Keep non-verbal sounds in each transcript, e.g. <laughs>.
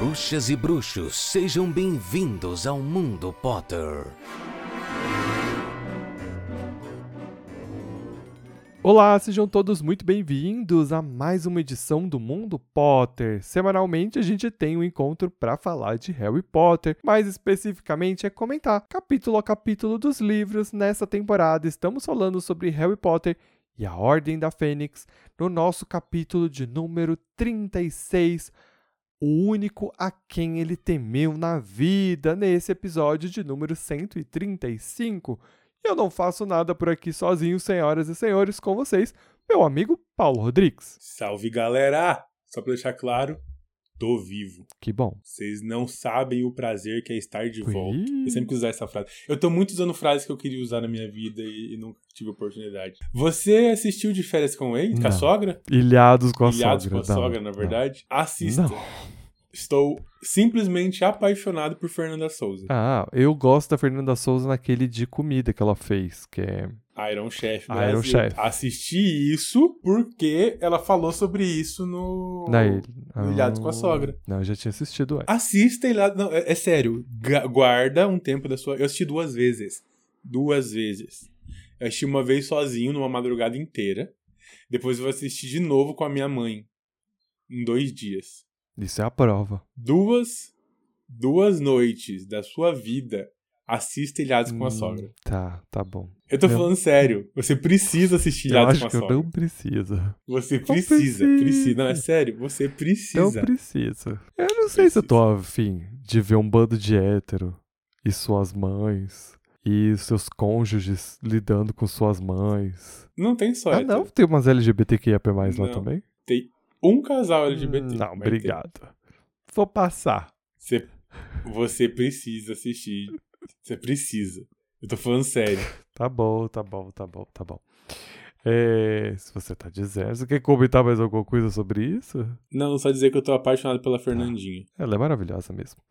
Bruxas e bruxos, sejam bem-vindos ao Mundo Potter. Olá, sejam todos muito bem-vindos a mais uma edição do Mundo Potter. Semanalmente a gente tem um encontro para falar de Harry Potter, mais especificamente é comentar capítulo a capítulo dos livros. Nessa temporada estamos falando sobre Harry Potter e a Ordem da Fênix no nosso capítulo de número 36, o único a quem ele temeu na vida, nesse episódio de número 135. E eu não faço nada por aqui sozinho, senhoras e senhores, com vocês, meu amigo Paulo Rodrigues. Salve galera! Só pra deixar claro, tô vivo. Que bom. Vocês não sabem o prazer que é estar de Ui. volta. Eu sempre quis usar essa frase. Eu tô muito usando frases que eu queria usar na minha vida e, e nunca tive oportunidade. Você assistiu de férias com ele? Com a Não. sogra? Ilhados com a Ilhados sogra. com a não, sogra, na não. verdade? Assista. Não. Estou simplesmente apaixonado por Fernanda Souza. Ah, eu gosto da Fernanda Souza naquele de comida que ela fez, que é. Iron Chef Iron Brasil. Chef. Assisti isso porque ela falou sobre isso no... Na ele. no Ilhados com a Ah, Sogra. Não, eu já tinha assistido antes. Assista lá. Não, é, é sério. Guarda um tempo da sua. Eu assisti duas vezes. Duas vezes. Eu assisti uma vez sozinho, numa madrugada inteira. Depois eu vou assistir de novo com a minha mãe. Em dois dias. Isso é a prova. Duas. Duas noites da sua vida. Assista Ilhados com a Hum, Sogra. Tá, tá bom. Eu tô Eu- falando sério. Você precisa assistir Ilhados com a que eu Sogra. não precisa. Você Não precisa, precisa. precisa. Não, é sério. Você Não precisa. precisa. Eu não sei se eu tô afim de ver um bando de hétero e suas mães e seus cônjuges lidando com suas mães. Não tem só. Ah, hétero. não? Tem umas LGBTQIA+, lá Não. também? Tem um casal LGBT. Não, Vai ter. obrigado. Vou passar. Você, você precisa assistir. Você precisa. Eu tô falando sério. <laughs> Tá bom, tá bom, tá bom, tá bom. É, se você tá dizendo, você quer comentar mais alguma coisa sobre isso? Não, só dizer que eu tô apaixonado pela Fernandinha. Ela é maravilhosa mesmo.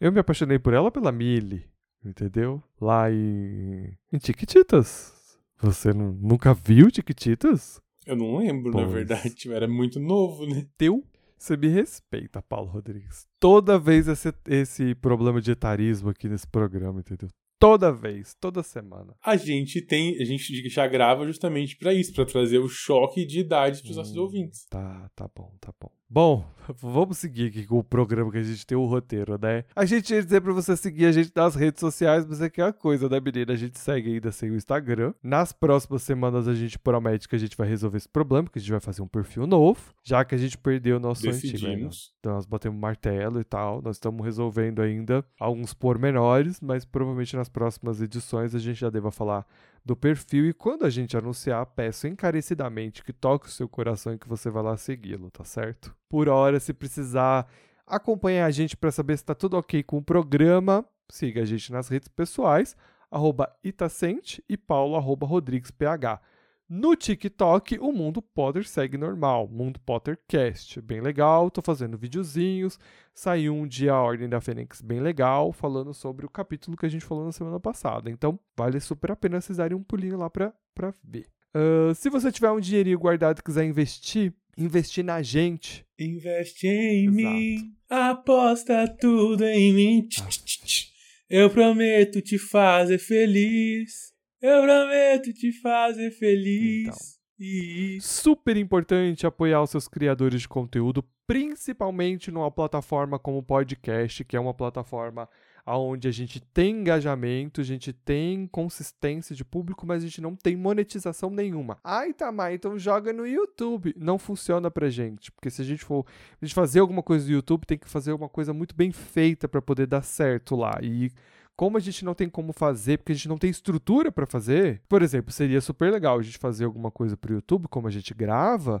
Eu me apaixonei por ela pela Millie, entendeu? Lá em, em Tiquititas. Você nu- nunca viu Tiquititas? Eu não lembro, na Pois. verdade. Eu <laughs> era muito novo, né? Teu? Você me respeita, Paulo Rodrigues. Toda vez esse, esse problema de etarismo aqui nesse programa, entendeu? Toda vez, toda semana. A gente tem. A gente já grava justamente pra isso, pra trazer o choque de idade pros nossos Hum. ouvintes. Tá, tá bom, tá bom. Bom, <laughs> vamos seguir aqui com o programa que a gente tem o roteiro, né? A gente ia dizer pra você seguir a gente nas redes sociais, mas é que é a coisa, né, menina? A gente segue ainda sem o Instagram. Nas próximas semanas a gente promete que a gente vai resolver esse problema, que a gente vai fazer um perfil novo, já que a gente perdeu o nosso antigo. né? Decidimos. Então nós batemos martelo e tal. Nós estamos resolvendo ainda alguns pormenores, mas provavelmente nas próximas edições a gente já deva falar do perfil. E quando a gente anunciar, peço encarecidamente que toque o seu coração e que você vá lá segui-lo, tá certo? Por hora, se precisar acompanhar a gente para saber se tá tudo ok com o programa, siga a gente nas redes pessoais, arroba Itacente e Paulo, arroba RodriguesPH. No TikTok, o Mundo Potter segue normal, Mundo Pottercast, bem legal, tô fazendo videozinhos, saiu um dia a Ordem da Fênix bem legal, falando sobre o capítulo que a gente falou na semana passada, então vale super a pena vocês darem um pulinho lá pra, pra ver. Ah, se você tiver um dinheirinho guardado e quiser investir, investir na gente, Investe em Exato. mim, aposta tudo em mim. Tch. Eu prometo te fazer feliz. Eu prometo te fazer feliz. Então. E super importante apoiar os seus criadores de conteúdo, principalmente numa plataforma como o podcast, que é uma plataforma onde a gente tem engajamento, a gente tem consistência de público, mas a gente não tem monetização nenhuma. Ai, Tamar, então joga no YouTube. Não funciona pra gente, porque se a gente for a gente fazer alguma coisa no YouTube, tem que fazer uma coisa muito bem feita pra poder dar certo lá. E como a gente não tem como fazer, porque a gente não tem estrutura pra fazer, por exemplo, seria super legal a gente fazer alguma coisa pro YouTube, como a gente grava,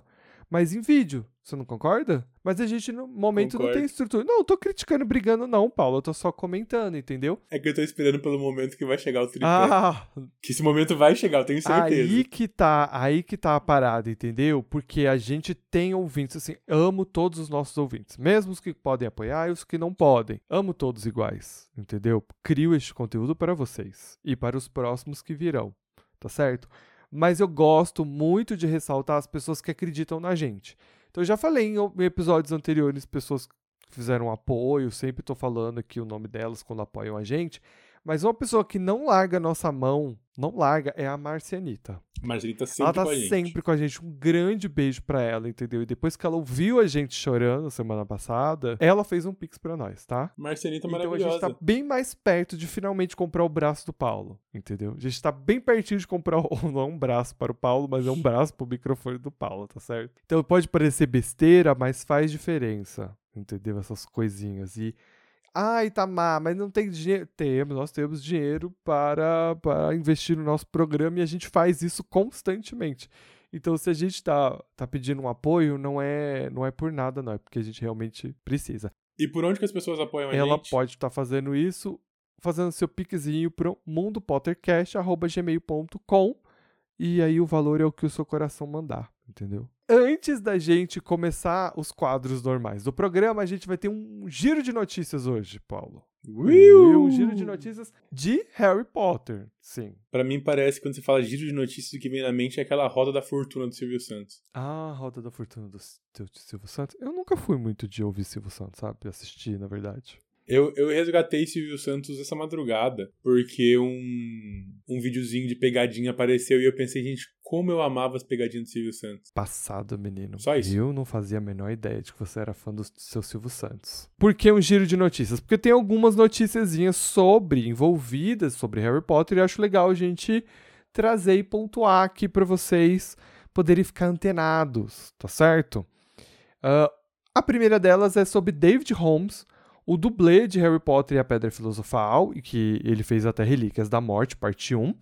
mas em vídeo. Você não concorda? Mas a gente no momento não Concordo. tem estrutura. Não, eu tô criticando, brigando, não, Paulo. Eu tô só comentando, entendeu? é que eu tô esperando pelo momento que vai chegar o tripé. Ah, Que esse momento vai chegar, eu tenho certeza. aí que tá, aí que tá a parada, entendeu? Porque a gente tem ouvintes, assim, amo todos os nossos ouvintes, mesmo os que podem apoiar e os que não podem. Amo todos iguais, entendeu? Crio este conteúdo para vocês e para os próximos que virão, tá certo? Mas eu gosto muito de ressaltar as pessoas que acreditam na gente. Então eu já falei em episódios anteriores, pessoas fizeram um apoio, sempre tô falando aqui o nome delas quando apoiam a gente. Mas uma pessoa que não larga a nossa mão, não larga, é a Marcianita. Marcelita sempre ela tá com a gente. sempre com a gente. Um grande beijo pra ela, entendeu? E depois que ela ouviu a gente chorando semana passada, ela fez um pix pra nós, tá? Marcelita Então a maravilhosa. gente tá bem mais perto de finalmente comprar o braço do Paulo, entendeu? A gente tá bem pertinho de comprar, o- <laughs> não é um braço para o Paulo, mas é um braço pro microfone do Paulo, tá certo? Então pode parecer besteira, mas faz diferença, entendeu? Essas coisinhas. E. Ai, Tamar, mas não tem dinheiro. Temos, nós temos dinheiro para, para investir no nosso programa e a gente faz isso constantemente. Então, se a gente tá, tá pedindo um apoio, não é, não é por nada, não. É porque a gente realmente precisa E por onde que as pessoas apoiam a ela gente? pode estar fazendo isso fazendo seu piquezinho pro mundopottercast.gmail.com e aí o valor é o que o seu coração mandar, entendeu? Antes da gente começar os quadros normais do programa, a gente vai ter um giro de notícias hoje, Paulo. Uiu! Um giro de notícias de Harry Potter, sim. Pra mim parece que quando você fala giro de notícias, o que vem na mente é aquela roda da fortuna do Silvio Santos. Ah, Roda da Fortuna do, do Silvio Santos. Eu nunca fui muito de ouvir Silvio Santos, sabe? Assistir, na verdade. Eu, eu resgatei Silvio Santos essa madrugada, porque um, um videozinho de pegadinha apareceu e eu pensei, gente, como eu amava as pegadinhas do Silvio Santos. Passado, menino. Só isso. Eu não fazia a menor ideia de que você era fã do seu Silvio Santos. Por que um giro de notícias? Porque tem algumas noticiazinhas sobre, envolvidas sobre Harry Potter e acho legal a gente trazer e pontuar aqui pra vocês poderem ficar antenados, tá certo? Ah, a primeira delas é sobre David Holmes, o dublê de Harry Potter e a Pedra Filosofal, e que ele fez até Relíquias da Morte, parte 1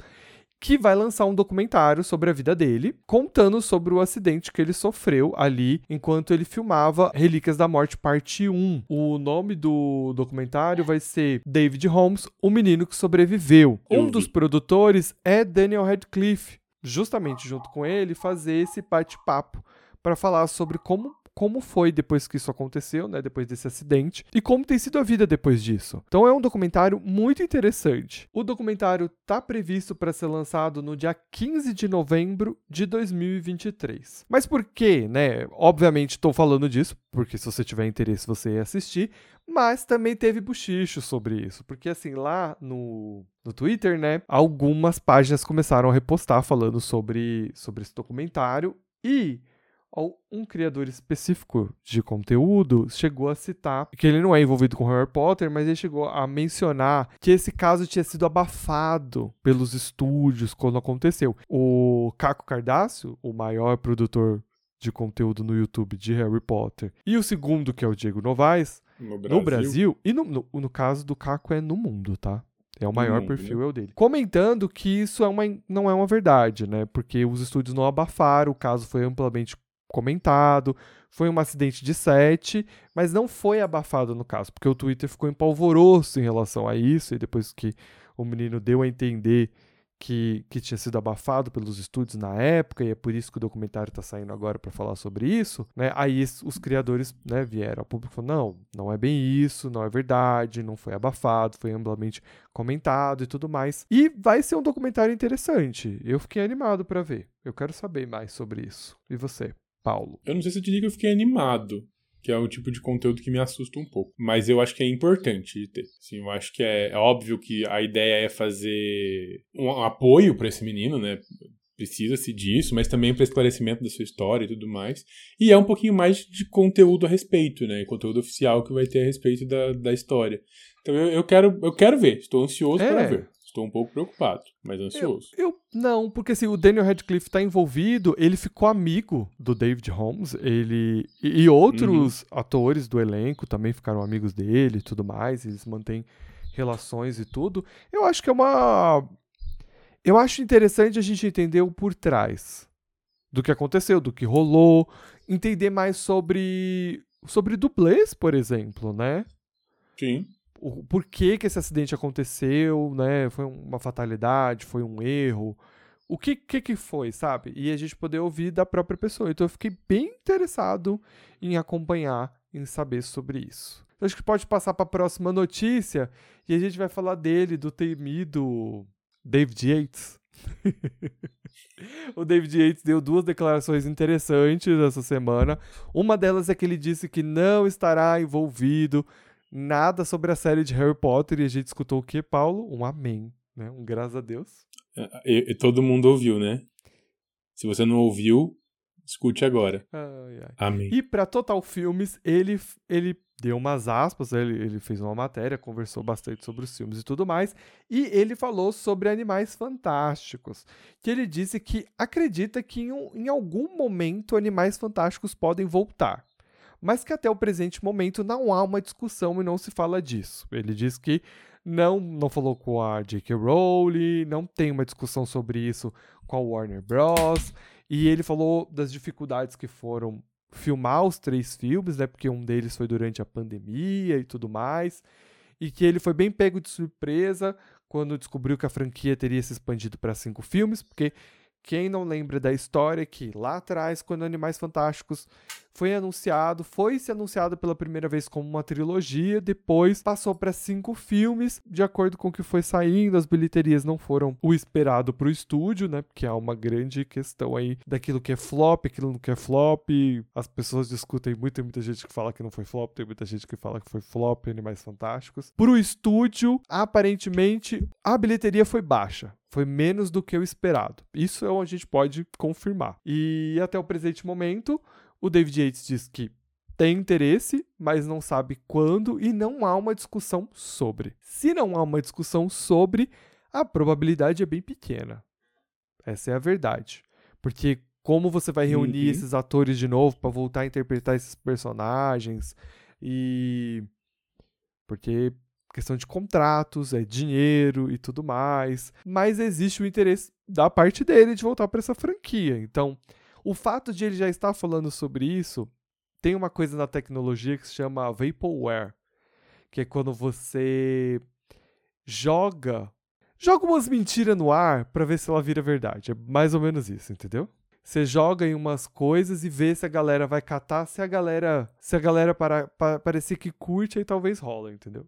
que vai lançar um documentário sobre a vida dele, contando sobre o acidente que ele sofreu ali enquanto ele filmava Relíquias da Morte Parte 1. O nome do documentário vai ser David Holmes, o menino que sobreviveu. Eu um dos produtores é Daniel Radcliffe, justamente junto com ele fazer esse bate-papo para falar sobre como como foi depois que isso aconteceu, né, depois desse acidente, e como tem sido a vida depois disso. Então é um documentário muito interessante. O documentário tá previsto para ser lançado no dia 15 de novembro de 2023. Mas por quê, né? Obviamente estou falando disso, porque se você tiver interesse você ia assistir, mas também teve buchicho sobre isso, porque assim, lá no, no Twitter, né, algumas páginas começaram a repostar falando sobre, sobre esse documentário e um criador específico de conteúdo chegou a citar que ele não é envolvido com Harry Potter, mas ele chegou a mencionar que esse caso tinha sido abafado pelos estúdios quando aconteceu. O Caco Cardácio, o maior produtor de conteúdo no YouTube de Harry Potter, e o segundo, que é o Diego Novaes, No Brasil. no Brasil, e no, no, no caso do Caco é no mundo, tá? É o maior mundo, perfil, né? é o dele. Comentando que isso é uma, não é uma verdade, né? Porque os estúdios não abafaram, o caso foi amplamente comentado, foi um acidente de set, mas não foi abafado no caso, porque o Twitter ficou em polvoroço em relação a isso, e depois que o menino deu a entender que, que tinha sido abafado pelos estúdios na época, e é por isso que o documentário está saindo agora para falar sobre isso, né? Aí os criadores né, vieram ao público e falaram, não, não é bem isso, não é verdade, não foi abafado, foi amplamente comentado e tudo mais. E vai ser um documentário interessante. Eu fiquei animado para ver. Eu quero saber mais sobre isso. E você, Paulo? Eu não sei se eu diria que eu fiquei animado, que é o tipo de conteúdo que me assusta um pouco. Mas eu acho que é importante de ter. Assim, eu acho que é, é óbvio que a ideia é fazer um apoio para esse menino, né? Precisa-se disso, mas também para esclarecimento da sua história e tudo mais. E é um pouquinho mais de conteúdo a respeito, né? Conteúdo oficial que vai ter a respeito da, da história. Então eu, eu, quero, eu quero ver, estou ansioso É. para ver. Estou um pouco preocupado, mas ansioso. Eu não, porque assim, o Daniel Radcliffe tá envolvido, ele ficou amigo do David Holmes, ele e, e outros atores do elenco também ficaram amigos dele e tudo mais, eles mantêm relações e tudo. Eu acho que é uma eu acho interessante a gente entender o por trás do que aconteceu, do que rolou, entender mais sobre sobre dublês, por exemplo, né? Sim. O por que, esse acidente aconteceu, né? Foi uma fatalidade, foi um erro. O que, que que foi, sabe? E a gente poder ouvir da própria pessoa. Então eu fiquei bem interessado em acompanhar, em saber sobre isso. Eu acho que pode passar para a próxima notícia e a gente vai falar dele, do temido David Yates. <laughs> o David Yates deu duas declarações interessantes essa semana. Uma delas é que ele disse que não estará envolvido nada sobre a série de Harry Potter e a gente escutou o que, Paulo? Um amém, né? Um graças a Deus. E, e todo mundo ouviu, né? Se você não ouviu, escute agora. Ai, ai. Amém. E para Total Filmes, ele, ele deu umas aspas, ele, ele fez uma matéria, conversou bastante sobre os filmes e tudo mais, e ele falou sobre Animais Fantásticos, que ele disse que acredita que em, um- em algum momento Animais Fantásticos podem voltar, mas que até o presente momento não há uma discussão e não se fala disso. Ele diz que não, não falou com a J.K. Rowling, não tem uma discussão sobre isso com a Warner Bros. E ele falou das dificuldades que foram filmar os três filmes, né? Porque um deles foi durante a pandemia e tudo mais. E que ele foi bem pego de surpresa quando descobriu que a franquia teria se expandido para cinco filmes, porque quem não lembra da história é que lá atrás, quando Animais Fantásticos foi anunciado, foi se anunciado pela primeira vez como uma trilogia, depois passou para cinco filmes, de acordo com o que foi saindo, as bilheterias não foram o esperado para o estúdio, né? Porque há uma grande questão aí daquilo que é flop, aquilo que é flop. As pessoas discutem muito, tem muita gente que fala que não foi flop, tem muita gente que fala que foi flop, Animais Fantásticos. Pro estúdio, aparentemente, a bilheteria foi baixa. Foi menos do que o esperado. Isso é o a gente pode confirmar. E até o presente momento, o David Yates diz que tem interesse, mas não sabe quando e não há uma discussão sobre. Se não há uma discussão sobre, a probabilidade é bem pequena. Essa é a verdade. Porque como você vai reunir Uhum. esses atores de novo para voltar a interpretar esses personagens e porque questão de contratos, é dinheiro e tudo mais, mas existe o interesse da parte dele de voltar para essa franquia. Então, o fato de ele já estar falando sobre isso, tem uma coisa na tecnologia que se chama vaporware, que é quando você joga joga umas mentiras no ar pra ver se ela vira verdade. É mais ou menos isso, entendeu? Você joga em umas coisas e vê se a galera vai catar, se a galera, se a galera para, pa- parecer que curte, aí talvez rola, entendeu?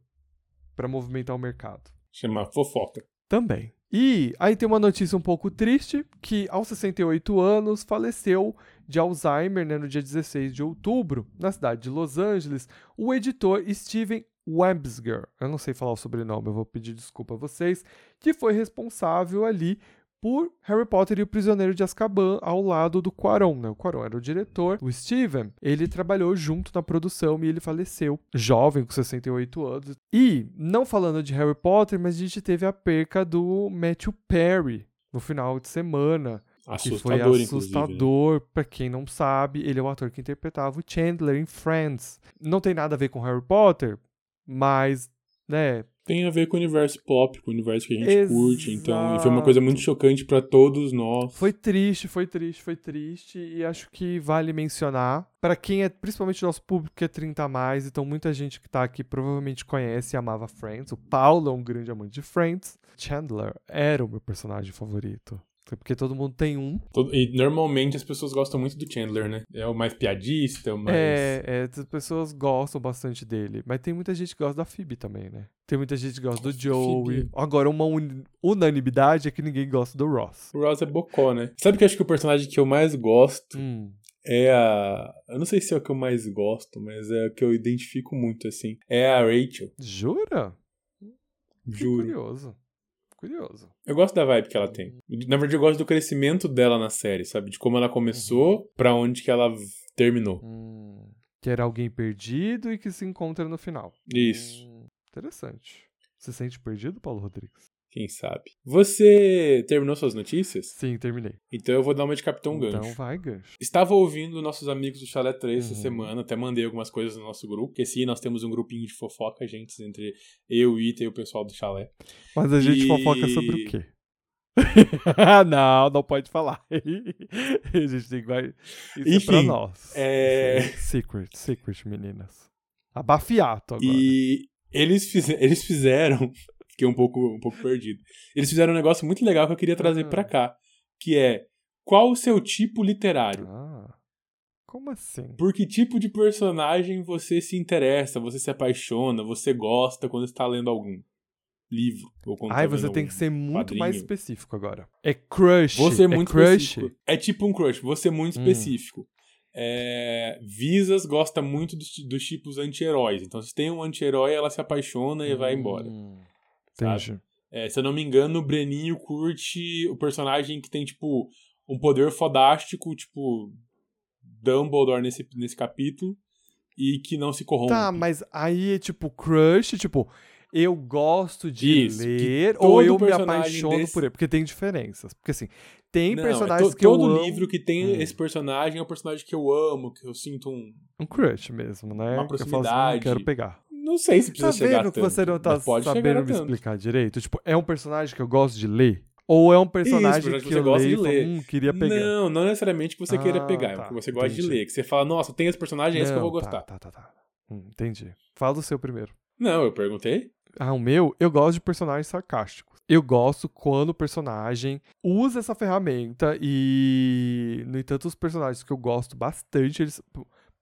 Pra movimentar o mercado. Chama fofoca. Também. E aí tem uma notícia um pouco triste, que aos 68 anos faleceu de Alzheimer, né, no dia 16 de outubro, na cidade de Los Angeles, o editor Steven Websger. Eu não sei falar o sobrenome, eu vou pedir desculpa a vocês, que foi responsável ali por Harry Potter e o Prisioneiro de Azkaban ao lado do Quaron, né? O Quaron era o diretor. O Steven, ele trabalhou junto na produção e ele faleceu jovem, com 68 anos. E, não falando de Harry Potter, mas a gente teve a perca do Matthew Perry no final de semana. Que foi Assustador, né? assustador, pra quem não sabe, ele é o ator que interpretava o Chandler em Friends. Não tem nada a ver com Harry Potter, mas, né, Tem a ver com o universo pop, com o universo que a gente curte. Então, e foi uma Exato. coisa muito chocante pra todos nós. Foi triste, foi triste, foi triste e acho que vale mencionar Pra quem é, principalmente nosso público que é 30 a mais, então muita gente que tá aqui provavelmente conhece e amava Friends. O Paulo é um grande amante de Friends. Chandler era o meu personagem favorito. Porque todo mundo tem um. E normalmente as pessoas gostam muito do Chandler, né? É o mais piadista, é o mais. É, é, as pessoas gostam bastante dele. Mas tem muita gente que gosta da Phoebe também, né? Tem muita gente que gosta do Joey. Phoebe. Agora, uma uni- unanimidade é que ninguém gosta do Ross. O Ross é bocó, né? Sabe que eu acho que o personagem que eu mais gosto Hum. é a. Eu não sei se é o que eu mais gosto, mas é o que eu identifico muito, assim. É a Rachel. Jura? Que Juro. curioso. Curioso. Eu gosto da vibe que ela tem. Na verdade, eu gosto do crescimento dela na série, sabe? De como ela começou pra onde que ela terminou. Hum, que era alguém perdido e que se encontra no final. Isso. Hum, interessante. Você se sente perdido, Paulo Rodrigues? Quem sabe? Você terminou suas notícias? Sim, terminei. Então eu vou dar uma de Capitão então Gancho. vai, gancho. Estava ouvindo nossos amigos do Chalé 3 essa Uhum. semana, até mandei algumas coisas no nosso grupo, porque sim, nós temos um grupinho de fofoca, gente, entre eu, o Ita e o pessoal do Chalé. Mas a gente E- fofoca sobre o quê? <laughs> não, não pode falar. <laughs> a gente tem. Isso é pra Enfim, nós. é- Secret, secret, meninas. Abafiato agora. E eles, fize- eles fizeram. Fiquei um pouco, um pouco perdido. Eles fizeram um negócio muito legal que eu queria trazer Ah. pra cá, que é qual o seu tipo literário? Ah, como assim? Por que tipo de personagem você se interessa, você se apaixona, você gosta quando está lendo algum? livro. Ou quando Ai, tá você tem que ser muito mais quadrinho. específico agora. É crush. Você é é muito crush. específico. É tipo um crush, você é muito Hum. específico. É, Visas gosta muito dos, dos tipos anti-heróis. Então, se tem um anti-herói, ela se apaixona e vai embora. Entendi. É, se eu não me engano, o Breninho curte o personagem que tem, tipo, um poder fodástico, tipo, Dumbledore nesse, nesse capítulo, e que não se corrompe. Tá, mas aí é tipo crush, tipo, eu gosto de Isso, ler todo ou eu me apaixono desse- por ele. Porque tem diferenças. Porque assim, tem Não, é personagens to- que eu todo amo. livro que tem Hum. esse personagem é um personagem que eu amo, que eu sinto um. Um crush mesmo, né? Uma Que eu falo assim, proximidade. "Hum, quero pegar. Não sei se Tá precisa chegar vendo que tanto, você não tá sabendo me tanto. explicar direito? Tipo, é um personagem que eu gosto de ler? Ou é um personagem personagem que que você eu gosta leio de e falo, ler. hum, queria pegar? Não, não necessariamente que você queira Ah, pegar, é tá, o que você gosta de ler. Que você fala, nossa, tem esse personagem, é esse que eu vou Não, gostar. Tá, tá, tá. tá. Hum, entendi. Fala o seu primeiro. Não, eu perguntei. Ah, o meu, eu gosto de personagens sarcásticos. Eu gosto quando o personagem usa essa ferramenta e, no entanto, os personagens que eu gosto bastante, eles.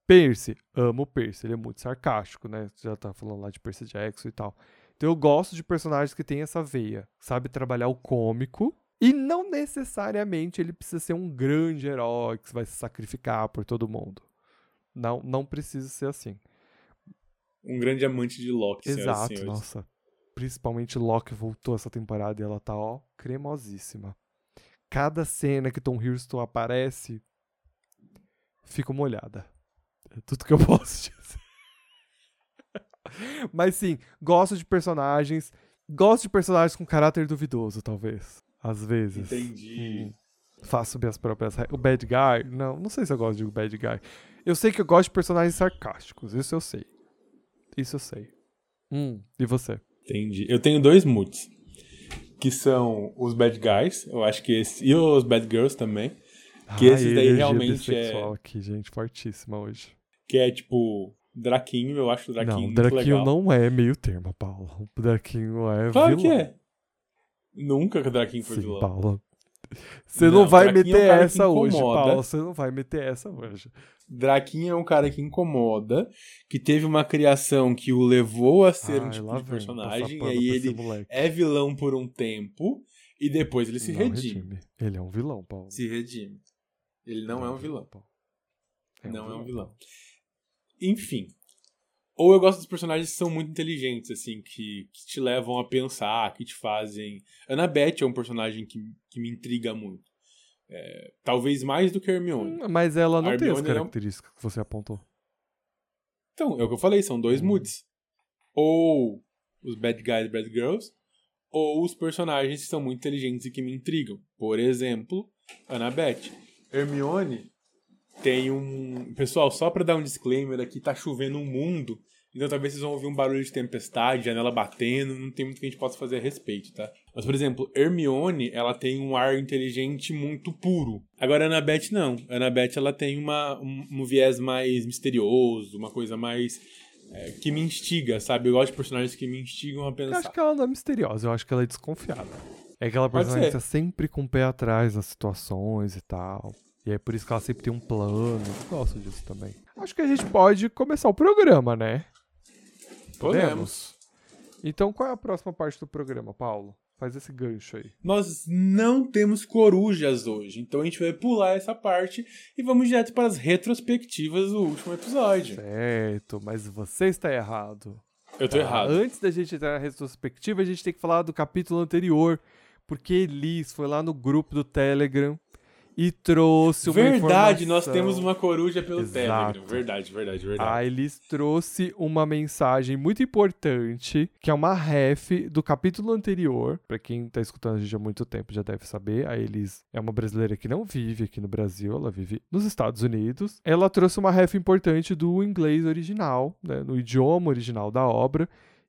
Percy, amo o Percy, ele é muito sarcástico, né? Você já tá falando lá de Percy Jackson e tal. Então eu gosto de personagens que têm essa veia, sabe trabalhar o cômico e não necessariamente ele precisa ser um grande herói que vai se sacrificar por todo mundo. Não, não precisa ser assim. Um grande amante de Loki, Exato, nossa. Principalmente Loki voltou essa temporada e ela tá, ó, cremosíssima. Cada cena que Tom Hiddleston aparece, fico molhada. É tudo que eu <laughs> posso dizer. Mas sim, gosto de personagens. Gosto de personagens com caráter duvidoso, talvez. Às vezes. Entendi. Hum, faço minhas próprias regras. O bad guy? Não, não sei se eu gosto de bad guy. Eu sei que eu gosto de personagens sarcásticos. Isso eu sei. Isso eu sei. Hum, e você? Entendi. Eu tenho dois moods. Que são os bad guys, eu acho que esse. E os bad girls também. Que esses daí energia realmente é- aqui, gente, fortíssima hoje. Que é tipo. Draquinho, eu acho o Draquinho não, muito Draquinho não é meio termo, Paulo. O Draquinho é Claro vilão. que é. Nunca que o Draquinho foi Sim, vilão. Paulo. Você não, Não, vai Draquinho é um meter essa hoje. Paulo. Você não vai meter essa hoje. Draquinho é um cara que incomoda, que teve uma criação que o levou a ser um Ai, tipo lá de vem, personagem, e aí ele moleque. é vilão por um tempo, e depois ele se Não redime. Ele é um vilão, Paulo. Se redime. Ele não é um vilão. Paulo. não é um vilão. Enfim. Ou eu gosto dos personagens que são muito inteligentes, assim, que, que te levam a pensar, que te fazem. Annabeth é um personagem que, que me intriga muito. É, talvez mais do que Hermione. Hum, Mas ela não tem as é características que você apontou. Então, é o que eu falei, são dois Hum. moods. Ou os bad guys, bad girls, ou os personagens que são muito inteligentes e que me intrigam. Por exemplo, Annabeth. Hermione tem um. Pessoal, só pra dar um disclaimer aqui, tá chovendo um mundo. Então talvez vocês vão ouvir um barulho de tempestade, janela batendo, não tem muito que a gente possa fazer a respeito, tá? Mas, por exemplo, Hermione, ela tem um ar inteligente muito puro. Agora, Annabeth não. Annabeth, ela tem uma, um, um viés mais misterioso, uma coisa mais... é, que me instiga, sabe? Eu gosto de personagens que me instigam a Eu pensar. acho que ela não é misteriosa, eu acho que ela é desconfiada. É aquela personagem que tá sempre com o pé atrás nas situações e tal. E é por isso que ela sempre tem um plano. Eu gosto disso também. Acho que a gente pode começar o programa, né? Podemos. Então, qual é a próxima parte do programa, Paulo? Faz esse gancho aí. Nós não temos corujas hoje, então a gente vai pular essa parte e vamos direto para as retrospectivas do último episódio. Certo, mas você está errado. Eu tô Tá, errado. Antes da gente entrar na retrospectiva, a gente tem que falar do capítulo anterior, porque Elis foi lá no grupo do Telegram e trouxe uma Verdade, nós informação. temos uma coruja pelo Exato. Telegram. Verdade, verdade, verdade. A Elis trouxe uma mensagem muito importante, que é uma ref do capítulo anterior. Pra quem tá escutando a gente há muito tempo já deve saber, a Elis é uma brasileira que não vive aqui no Brasil, ela vive nos Estados Unidos. Ela trouxe uma ref importante do inglês original, né, no idioma original da obra.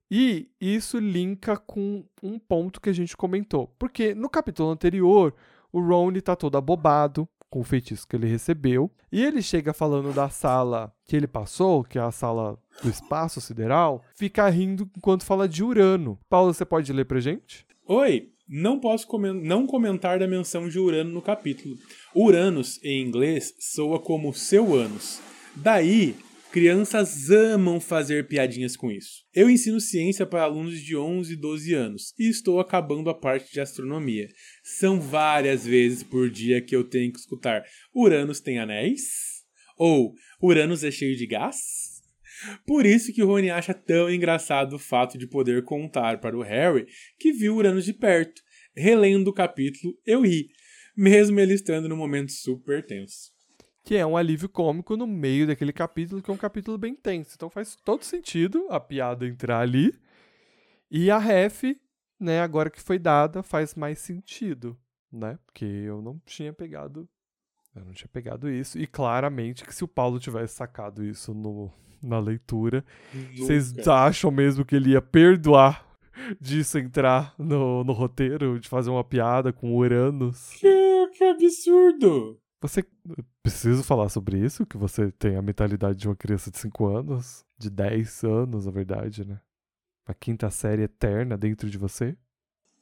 E isso linka com um ponto que a gente comentou. Porque no capítulo anterior, o Ron tá todo abobado com o feitiço que ele recebeu. E ele chega falando da sala que ele passou, que é a sala do espaço sideral, fica rindo enquanto fala de Urano. Paulo, você pode ler pra gente? Oi, não posso comen- não comentar da menção de Urano no capítulo. Uranus, em inglês, soa como seu ânus. Daí, Crianças amam fazer piadinhas com isso. Eu ensino ciência para alunos de 11 e 12 anos e estou acabando a parte de astronomia. São várias vezes por dia que eu tenho que escutar: Uranus tem anéis? Ou Uranus é cheio de gás? Por isso que Rony acha tão engraçado o fato de poder contar para o Harry que viu Uranus de perto. Relendo o capítulo, eu ri, mesmo ele estando num momento super tenso que é um alívio cômico no meio daquele capítulo, que é um capítulo bem tenso. Então faz todo sentido a piada entrar ali. E a ref, né, agora que foi dada, faz mais sentido, né? Porque eu não tinha pegado. Eu não tinha pegado isso. E claramente que se o Paulo tivesse sacado isso no, na leitura, vocês acham mesmo que ele ia perdoar disso entrar no, no roteiro, de fazer uma piada com Uranus? Que, que absurdo! Você preciso falar sobre isso? Que você tem a mentalidade de uma criança de 5 anos, de 10 anos, na verdade, né? A quinta série eterna dentro de você?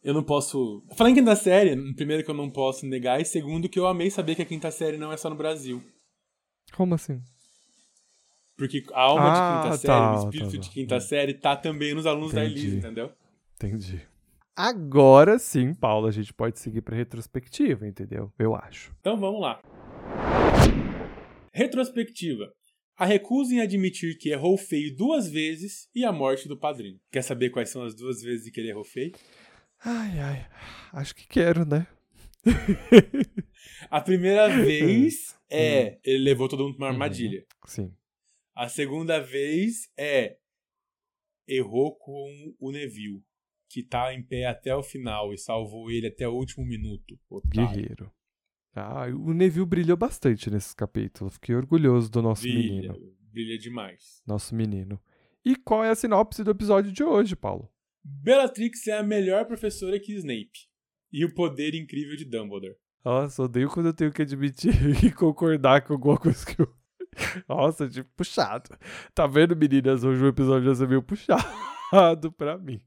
Eu não posso. Falando em quinta série, primeiro que eu não posso negar, e segundo que eu amei saber que a quinta série não é só no Brasil. Como assim? Porque a alma ah, de quinta tá, série, o espírito tá, tá. de quinta série, tá também nos alunos Entendi. da Elise, entendeu? Entendi. Agora sim, Paulo, a gente pode seguir para retrospectiva, entendeu? Eu acho. Então vamos lá. Retrospectiva. A recusa em admitir que errou feio duas vezes e a morte do padrinho. Quer saber quais são as duas vezes que ele errou feio? Ai, ai. Acho que quero, né? <laughs> a primeira vez é hum. ele levou todo mundo pra uma uhum. armadilha. Sim. A segunda vez é errou com o Neville que tá em pé até o final e salvou ele até o último minuto. Otário. Guerreiro. Ah, o Neville brilhou bastante nesse capítulo. Fiquei orgulhoso do nosso brilha, menino. Brilha demais. Nosso menino. E qual é a sinopse do episódio de hoje, Paulo? Bellatrix é a melhor professora que Snape. E o poder incrível de Dumbledore. Nossa, odeio quando eu tenho que admitir <laughs> e concordar com alguma coisa que eu. <laughs> Nossa, tipo, puxado. Tá vendo, meninas? Hoje o episódio já ser meio puxado <laughs> pra mim.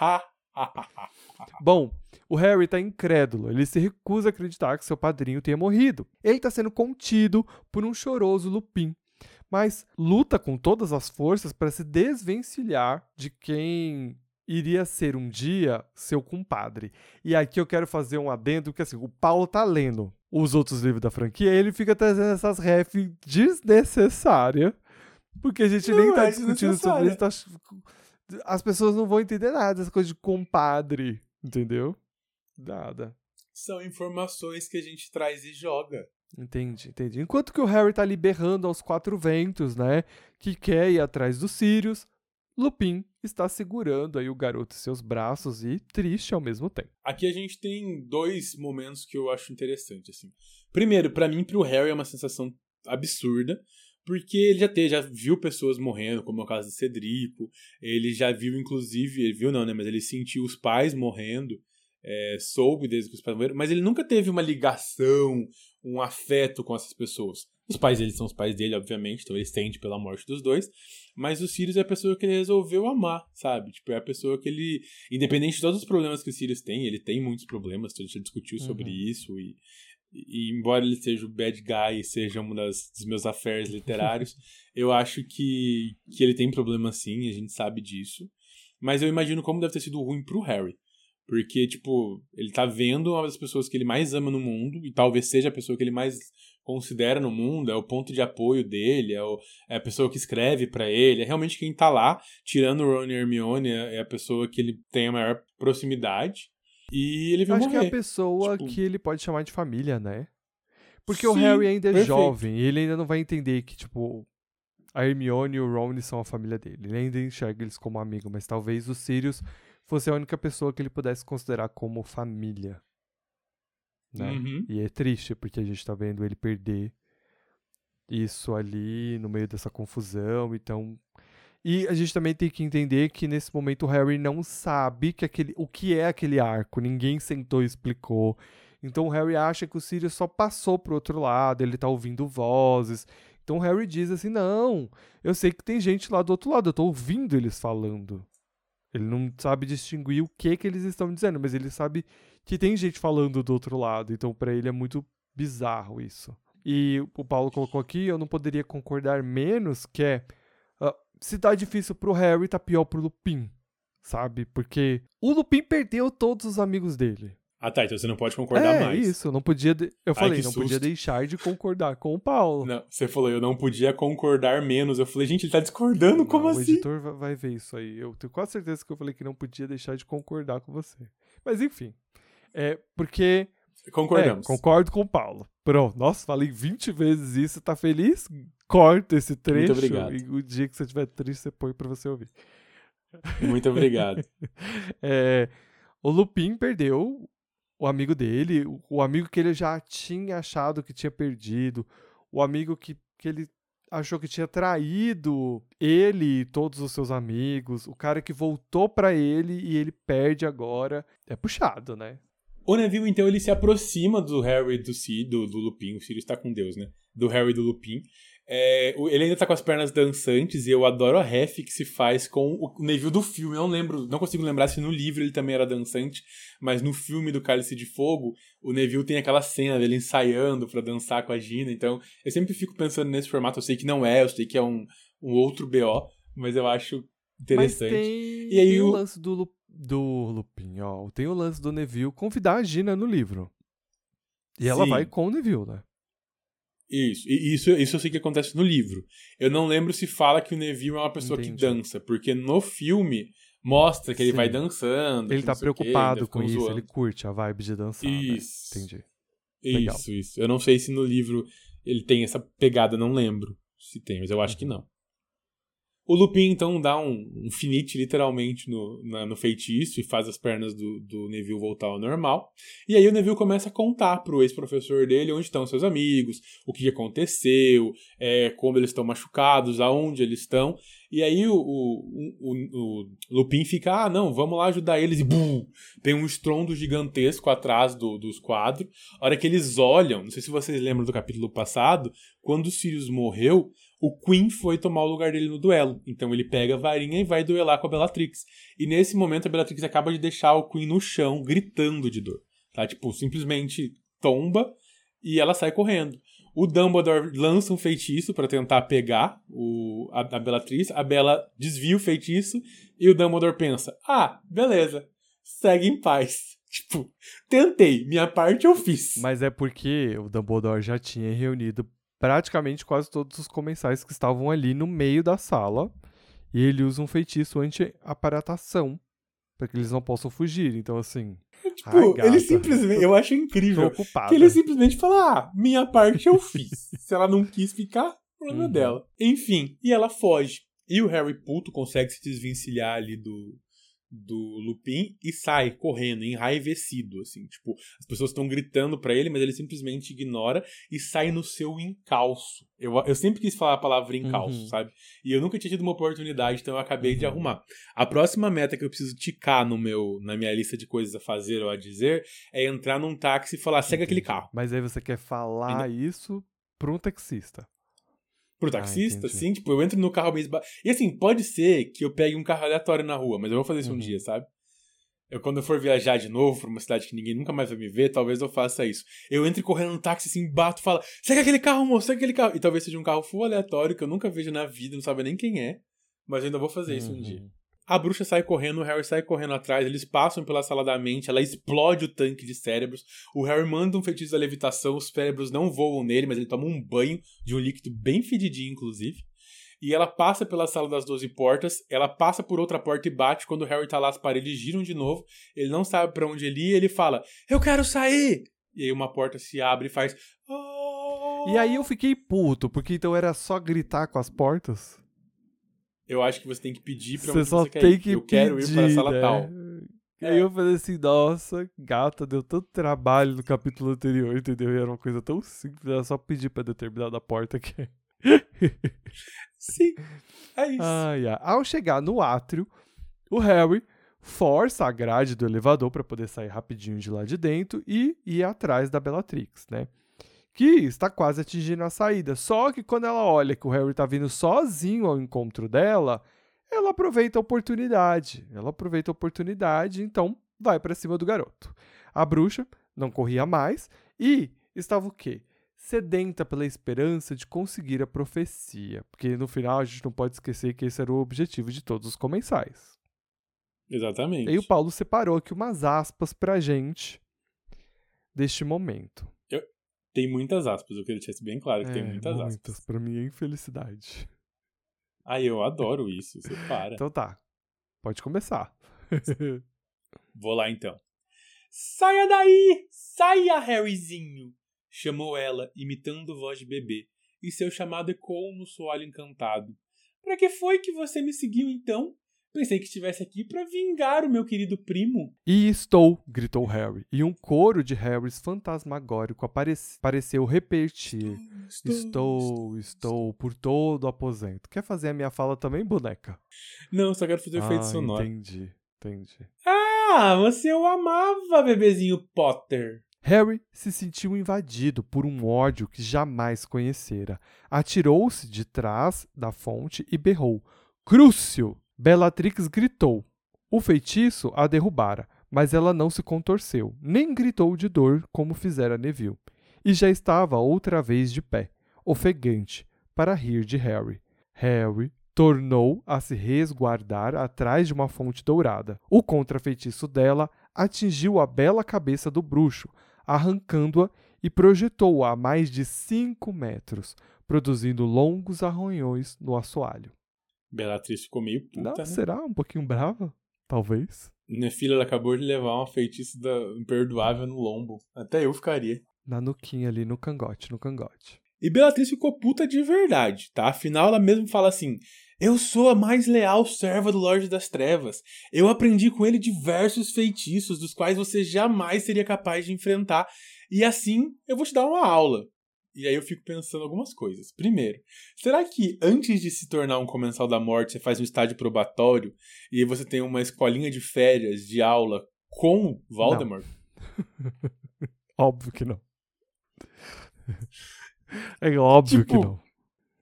<laughs> Bom, o Harry tá incrédulo. Ele se recusa a acreditar que seu padrinho tenha morrido. Ele tá sendo contido por um choroso Lupin, mas luta com todas as forças para se desvencilhar de quem iria ser um dia seu compadre. E aqui eu quero fazer um adendo, que assim, o Paulo tá lendo os outros livros da franquia, e ele fica trazendo essas ref desnecessárias, porque a gente Não nem tá é discutindo sobre isso, tá as pessoas não vão entender nada, essa coisa de compadre, entendeu? Nada. São informações que a gente traz e joga. Entendi, entendi. Enquanto que o Harry tá ali berrando aos quatro ventos, né? Que quer ir atrás dos Sirius, Lupin está segurando aí o garoto em seus braços e triste ao mesmo tempo. Aqui a gente tem dois momentos que eu acho interessante, assim. Primeiro, para mim, pro Harry é uma sensação absurda, porque ele já, te, já viu pessoas morrendo, como é o caso de Cedrico, ele já viu, inclusive, ele viu não, né, mas ele sentiu os pais morrendo, é, soube desde que os pais morreram, mas ele nunca teve uma ligação, um afeto com essas pessoas. Os pais dele são os pais dele, obviamente, então ele sente pela morte dos dois, mas o Sirius é a pessoa que ele resolveu amar, sabe? Tipo, é a pessoa que ele, independente de todos os problemas que o Sirius tem, ele tem muitos problemas, a gente já discutiu uhum. sobre isso e e embora ele seja o bad guy e seja um das, dos meus affairs literários, <laughs> eu acho que, que ele tem problema sim, a gente sabe disso. Mas eu imagino como deve ter sido ruim pro Harry. Porque, tipo, ele tá vendo uma das pessoas que ele mais ama no mundo, e talvez seja a pessoa que ele mais considera no mundo, é o ponto de apoio dele, é, o, é a pessoa que escreve para ele, é realmente quem tá lá, tirando o Ron e Hermione, é, é a pessoa que ele tem a maior proximidade. E ele viu Acho morrer. que é a pessoa tipo... que ele pode chamar de família, né? Porque Sim, o Harry ainda é perfeito. jovem e ele ainda não vai entender que, tipo, a Hermione e o Ron são a família dele. Ele ainda enxerga eles como amigo, mas talvez o Sirius fosse a única pessoa que ele pudesse considerar como família. Né? Uhum. E é triste, porque a gente tá vendo ele perder isso ali no meio dessa confusão, então e a gente também tem que entender que nesse momento o Harry não sabe que aquele, o que é aquele arco, ninguém sentou e explicou. Então o Harry acha que o Sirius só passou pro outro lado, ele tá ouvindo vozes. Então o Harry diz assim: "Não, eu sei que tem gente lá do outro lado, eu tô ouvindo eles falando". Ele não sabe distinguir o que que eles estão dizendo, mas ele sabe que tem gente falando do outro lado. Então para ele é muito bizarro isso. E o Paulo colocou aqui, eu não poderia concordar menos, que é se tá difícil pro Harry, tá pior pro Lupin, sabe? Porque o Lupin perdeu todos os amigos dele. Ah, tá. Então você não pode concordar é, mais. isso. Eu não podia. de- Eu Ai, falei, não susto. podia deixar de concordar com o Paulo. Não, você falou, eu não podia concordar menos. Eu falei, gente, ele tá discordando, como Não, assim? O editor va- vai ver isso aí. Eu tenho quase certeza que eu falei que não podia deixar de concordar com você. Mas enfim. É porque. Concordamos. É, concordo com o Paulo. Pronto. Nossa, falei 20 vezes isso. Tá feliz? Corta esse trecho. obrigado. E o dia que você estiver triste, você põe pra você ouvir. Muito obrigado. <laughs> É, o Lupin perdeu o amigo dele, o- amigo que ele já tinha achado que tinha perdido, o amigo que, que ele achou que tinha traído ele e todos os seus amigos, o cara que voltou pra ele e ele perde agora. É puxado, né? O Neville, então, ele se aproxima do Harry do Cid, do, do Lupin. O Sirius está com Deus, né? Do Harry e do Lupin. É, ele ainda tá com as pernas dançantes e eu adoro a ref que se faz com o Neville do filme. Eu não lembro, não consigo lembrar se no livro ele também era dançante, mas no filme do Cálice de Fogo, o Neville tem aquela cena dele ensaiando pra dançar com a Gina. Então, eu sempre fico pensando nesse formato. Eu sei que não é, eu sei que é um, um outro BO, mas eu acho interessante. Tem, E aí tem o lance do, do Lupin, ó. Tem o lance do Neville convidar a Gina no livro. E ela Sim. vai com o Neville, né? Isso, e isso, isso eu sei que acontece no livro. Eu não lembro se fala que o Neville é uma pessoa Entendi. que dança, porque no filme mostra que ele Sim. vai dançando. Ele tá quê, preocupado ainda com isso, zoando. ele curte a vibe de dançar. né? Isso. Entendi. Legal. Isso, isso. Eu não sei se no livro ele tem essa pegada, não lembro se tem, mas eu acho Uhum. que não. O Lupin, então, dá um, um finite, literalmente, no, na- no feitiço e faz as pernas do, do Neville voltar ao normal. E aí o Neville começa a contar pro ex-professor dele onde estão seus amigos, o que aconteceu, é, como eles estão machucados, aonde eles estão. E aí o, o, o, o Lupin fica, ah, não, vamos lá ajudar eles. E bum, tem um estrondo gigantesco atrás do, dos quadros. A hora que eles olham, não sei se vocês lembram do capítulo passado, quando o Sirius morreu, o Queen foi tomar o lugar dele no duelo. Então ele pega a varinha e vai duelar com a Bellatrix. E nesse momento a Bellatrix acaba de deixar o Queen no chão, gritando de dor. Tá? Tipo, simplesmente tomba e ela sai correndo. O Dumbledore lança um feitiço pra tentar pegar o, a, a Bellatrix. A Bella desvia o feitiço e o Dumbledore pensa: ah, beleza, segue em paz. <laughs> Tipo, tentei, minha parte eu fiz. Mas é porque o Dumbledore já tinha reunido praticamente quase todos os comensais que estavam ali no meio da sala. E ele usa um feitiço anti-aparatação para que eles não possam fugir. Então, assim, Tipo, Ai, ele simplesmente. Eu acho incrível. Que ele simplesmente fala: Ah, minha parte eu fiz. <laughs> Se ela não quis ficar, problema Uhum. dela. Enfim, e ela foge. E o Harry puto consegue se desvencilhar ali do, do Lupin e sai correndo, enraivecido, assim. Tipo, as pessoas estão gritando pra ele, mas ele simplesmente ignora e sai no seu encalço. Eu, eu sempre quis falar a palavra encalço, Uhum. sabe? E eu nunca tinha tido uma oportunidade, então eu acabei de Uhum. arrumar. A próxima meta que eu preciso ticar no meu, na minha lista de coisas a fazer ou a dizer é entrar num táxi e falar, segue aquele carro. Mas aí você quer falar isso para um taxista. Pro Ah, taxista, entendi. assim, tipo, eu entro no carro mesmo. E assim, pode ser que eu pegue um carro aleatório na rua, mas eu vou fazer isso um Uhum. dia, sabe? Eu, quando eu for viajar de novo pra uma cidade que ninguém nunca mais vai me ver, talvez eu faça isso. Eu entre correndo no táxi, assim, bato falo, segue aquele carro, moço, segue aquele carro. E talvez seja um carro full aleatório que eu nunca vejo na vida, não sabe nem quem é. Mas eu ainda vou fazer isso um Uhum. dia. A bruxa sai correndo, o Harry sai correndo atrás, eles passam pela sala da mente, ela explode o tanque de cérebros. O Harry manda um feitiço da levitação, os cérebros não voam nele, mas ele toma um banho de um líquido bem fedidinho, inclusive. E ela passa pela sala das 12 portas, ela passa por outra porta e bate. Quando o Harry tá lá, as paredes giram de novo. Ele não sabe pra onde ele ir, ele fala: Eu quero sair! E aí uma porta se abre e faz. "Oh". E aí eu fiquei puto, porque então era só gritar com as portas. Eu acho que você tem que pedir pra Você só você quer tem que Eu quero ir para a pedir, sala né? tal. E aí eu falei assim, nossa, gata, deu tanto trabalho no capítulo anterior, entendeu? E era uma coisa tão simples, era só pedir pra determinada porta que... Sim, é isso. Ai, ai. Ao chegar no átrio, o Harry força a grade do elevador pra poder sair rapidinho de lá de dentro e ir atrás da Bellatrix, né? Que está quase atingindo a saída. Só que quando ela olha que o Harry tá vindo sozinho ao encontro dela, ela aproveita a oportunidade. Ela aproveita a oportunidade, então vai pra cima do garoto. A bruxa não corria mais e estava o quê? sedenta pela esperança de conseguir a profecia, porque no final a gente não pode esquecer que esse era o objetivo de todos os comensais. Exatamente. E aí o Paulo separou aqui umas aspas pra gente deste momento. Tem muitas aspas, eu queria deixar isso bem claro que tem É, muitas aspas. muitas. Pra mim é infelicidade. Ai, eu adoro isso, você para. Então tá, pode começar. <laughs> Vou lá então. Saia daí! Saia, Harryzinho! Chamou ela, imitando voz de bebê, e seu chamado ecoou no soalho encantado. Pra que foi que você me seguiu então? Pensei que estivesse aqui pra vingar o meu querido primo. E estou, gritou Harry, e um coro de Harrys fantasmagórico apare pareceu repetir. Estou, estou por todo o aposento. Quer fazer a minha fala também, boneca? Não, só quero fazer efeito ah, sonoro. Entendi, entendi. Ah, você o amava, bebezinho Potter. Harry se sentiu invadido por um ódio que jamais conhecera. Atirou-se de trás da fonte e berrou: Crucio! Bellatrix gritou. O feitiço a derrubara, mas ela não se contorceu, nem gritou de dor como fizera Neville. E já estava outra vez de pé, ofegante, para rir de Harry. Harry tornou a se resguardar atrás de uma fonte dourada. O contrafeitiço dela atingiu a bela cabeça do bruxo, arrancando-a e projetou-a a mais de cinco metros, produzindo longos arranhões no assoalho. Bellatrix ficou meio puta, Não, né? será um pouquinho brava? Talvez. Minha filha ela acabou de levar uma feitiço da imperdoável no lombo. Até eu ficaria. Na nuquinha ali, no cangote, no cangote. E Bellatrix ficou puta de verdade, tá? Afinal, ela mesmo fala assim: Eu sou a mais leal serva do Lorde das Trevas. Eu aprendi com ele diversos feitiços, dos quais você jamais seria capaz de enfrentar. E assim, eu vou te dar uma aula. E aí eu fico pensando algumas coisas. Primeiro, será que antes de se tornar um comensal da morte, você faz um estágio probatório e você tem uma escolinha de férias de aula com Voldemort? <laughs> Óbvio que não. É óbvio que Tipo, não.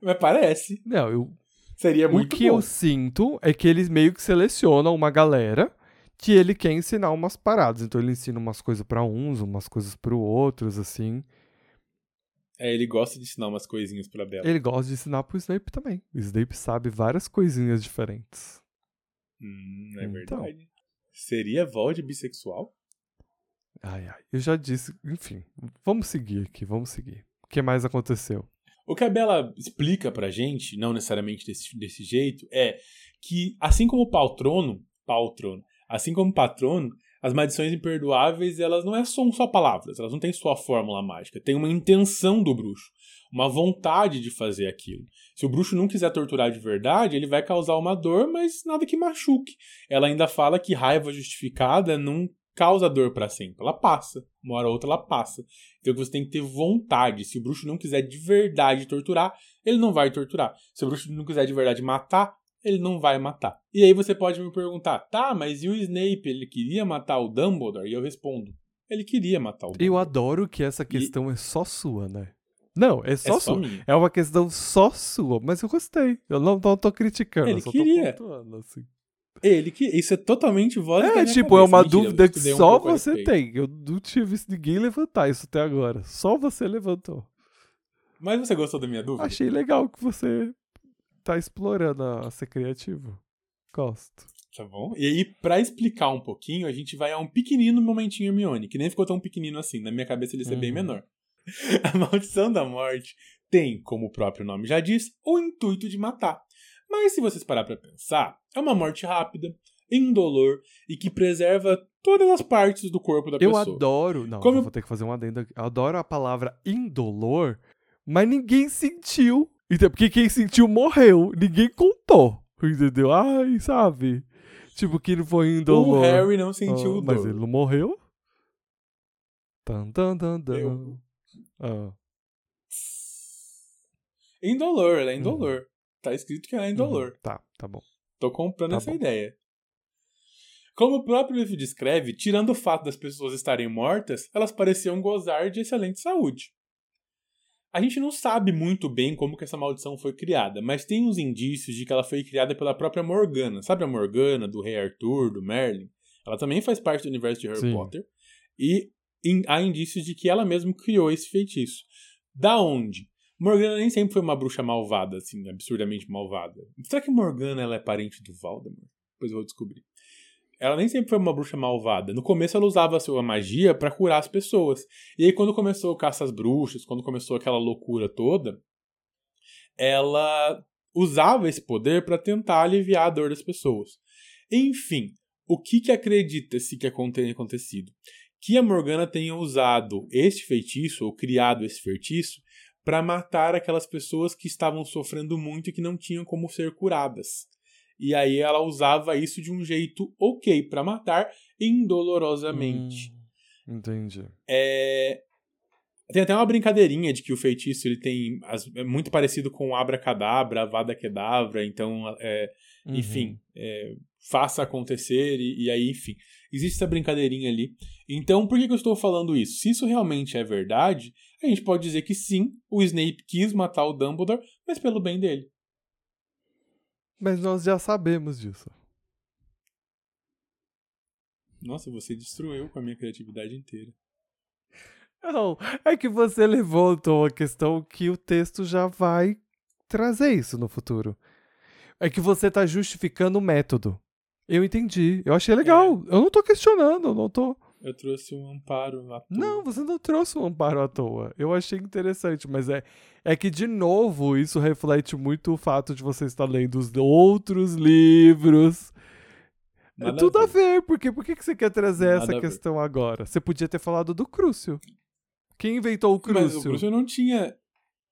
Mas parece. Não, eu, Seria o muito que bom. eu sinto é que eles meio que selecionam uma galera que ele quer ensinar umas paradas. Então ele ensina umas coisas pra uns, umas coisas para outros, assim. É, ele gosta de ensinar umas coisinhas pra Bella. Ele gosta de ensinar pro Snape também. O Snape sabe várias coisinhas diferentes. Hum, é Então. verdade. Seria Vold bissexual? Ai, ai. Eu já disse. Enfim, vamos seguir aqui, vamos seguir. O que mais aconteceu? O que a Bella explica pra gente, não necessariamente desse, desse jeito, é que assim como o Paltrono, Paltrono, assim como o Patrono, as maldições imperdoáveis, elas não é são só palavras, elas não têm só a fórmula mágica, tem uma intenção do bruxo, uma vontade de fazer aquilo. Se o bruxo não quiser torturar de verdade, ele vai causar uma dor, mas nada que machuque. Ela ainda fala que raiva justificada não causa dor pra sempre, ela passa, uma hora ou outra ela passa. Então você tem que ter vontade. Se o bruxo não quiser de verdade torturar, ele não vai torturar. Se o bruxo não quiser de verdade matar, ele não vai matar. E aí você pode me perguntar, tá, mas e o Snape, ele queria matar o Dumbledore? E eu respondo, ele queria matar o Dumbledore. Eu adoro que essa questão é só sua, né? Não, é só é só sua. minha. É uma questão só sua, mas eu gostei. Eu não, não tô criticando, Ele queria. assim. Ele que isso é totalmente voz É, tipo, é cabeça. uma Mentira, dúvida que um só a você tem. Eu não tinha visto ninguém levantar isso até agora. Só você levantou. Mas você gostou da minha dúvida? Achei legal que você tá explorando a ser criativo. Gosto. Tá bom? E aí, pra explicar um pouquinho, a gente vai a um pequenino momentinho Hermione, que nem ficou tão pequenino assim. Na minha cabeça ele ia ser bem Uhum. menor. <laughs> A maldição da morte tem, como o próprio nome já diz, o intuito de matar. Mas se vocês parar pra pensar, é uma morte rápida, indolor e que preserva todas as partes do corpo da Eu pessoa. adoro. Não, Como- eu vou ter que fazer um adendo aqui. Eu adoro a palavra indolor, mas ninguém sentiu. Então, porque quem sentiu morreu. Ninguém contou. Entendeu? Ai, sabe? Tipo, que não foi indolor. O Harry não sentiu Ah, o Mas dor. ele não morreu? Tan, tan, tan, tan. Eu- Ah, Indolor, ela é indolor. Tá escrito que ela é indolor. uhum. Tá, tá bom. Tô comprando Tá essa bom. ideia. Como o próprio livro descreve, tirando o fato das pessoas estarem mortas, elas pareciam gozar de excelente saúde. A gente não sabe muito bem como que essa maldição foi criada, mas tem uns indícios de que ela foi criada pela própria Morgana. Sabe a Morgana, do Rei Arthur, do Merlin? Ela também faz parte do universo de Harry Sim. Potter. E in- há indícios de que ela mesma criou esse feitiço. Da onde? Morgana nem sempre foi uma bruxa malvada, assim, absurdamente malvada. Será que Morgana ela é parente do Voldemort? Depois eu vou descobrir. Ela nem sempre foi uma bruxa malvada. No começo ela usava a sua magia para curar as pessoas. E aí quando começou o caça às bruxas, quando começou aquela loucura toda, ela usava esse poder para tentar aliviar a dor das pessoas. Enfim, o que que acredita-se que tenha acontecido? Que a Morgana tenha usado este feitiço ou criado esse feitiço para matar aquelas pessoas que estavam sofrendo muito e que não tinham como ser curadas. E aí ela usava isso de um jeito ok para matar indolorosamente. Hum, entendi. É... Tem até uma brincadeirinha de que o feitiço ele tem é muito parecido com Abracadabra, Vada Kedavra, então, é, uhum. enfim, é, faça acontecer e, e, aí, enfim. Existe essa brincadeirinha ali. Então, por que, que eu estou falando isso? Se isso realmente é verdade, a gente pode dizer que sim, o Snape quis matar o Dumbledore, mas pelo bem dele. Mas nós já sabemos disso. Nossa, você destruiu com a minha criatividade inteira. Não, é que você levantou a questão que o texto já vai trazer isso no futuro. É que você está justificando o método. Eu entendi. Eu achei legal. É. Eu não estou questionando, eu não tô. Eu trouxe um amparo à toa. Não, você não trouxe um amparo à toa. Eu achei interessante, mas é, é que, de novo, isso reflete muito o fato de você estar lendo os outros livros. É Nada é tudo a ver. a ver, porque por que você quer trazer Nada essa questão agora? Você podia ter falado do Crucio. Quem inventou o Crucio? Mas o Crucio não tinha.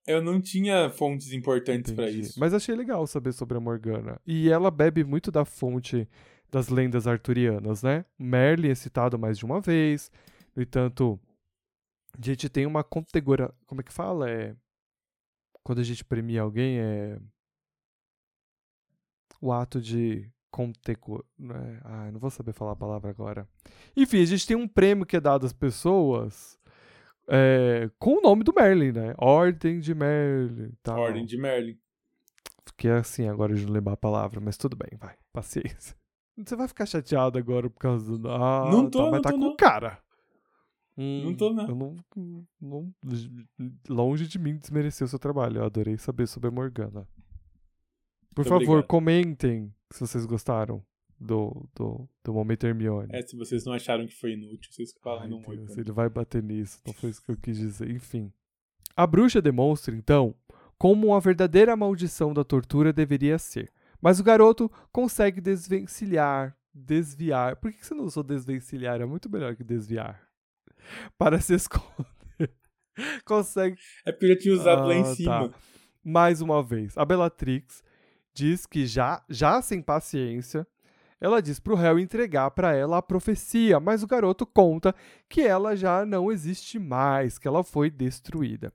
Eu não tinha fontes importantes para isso. Mas achei legal saber sobre a Morgana. E ela bebe muito da fonte das lendas arturianas, né? Merlin é citado mais de uma vez. No entanto, a gente tem uma contegora... Como é que fala? É... Quando a gente premia alguém, é... O ato de contego... Né? Ah, não vou saber falar a palavra agora. Enfim, a gente tem um prêmio que é dado às pessoas... É, com o nome do Merlin, né? Ordem de Merlin. Tal. Ordem de Merlin. Fiquei assim agora de não lembrar a palavra, mas tudo bem, vai. Paciência. Você vai ficar chateado agora por causa do. Ah, não tô, tá, mas tá com não. cara. Hum, não tô, não. Eu não, não. Longe de mim desmerecer o seu trabalho. Eu adorei saber sobre a Morgana. Por Muito favor, obrigado. comentem se vocês gostaram do, do, do momento Hermione. É, se vocês não acharam que foi inútil, vocês falam não muito. Ele vai bater nisso, não foi isso que eu quis dizer. Enfim. A bruxa demonstra, então, como uma verdadeira maldição da tortura deveria ser. Mas o garoto consegue desvencilhar, desviar. Por que você não usou desvencilhar? É muito melhor que desviar. Para se esconder. <laughs> consegue. É porque eu tinha usado ah, lá em ah, cima. Tá. Mais uma vez, a Bellatrix diz que já, já sem paciência, ela diz para o Harry entregar para ela a profecia, mas o garoto conta que ela já não existe mais, que ela foi destruída.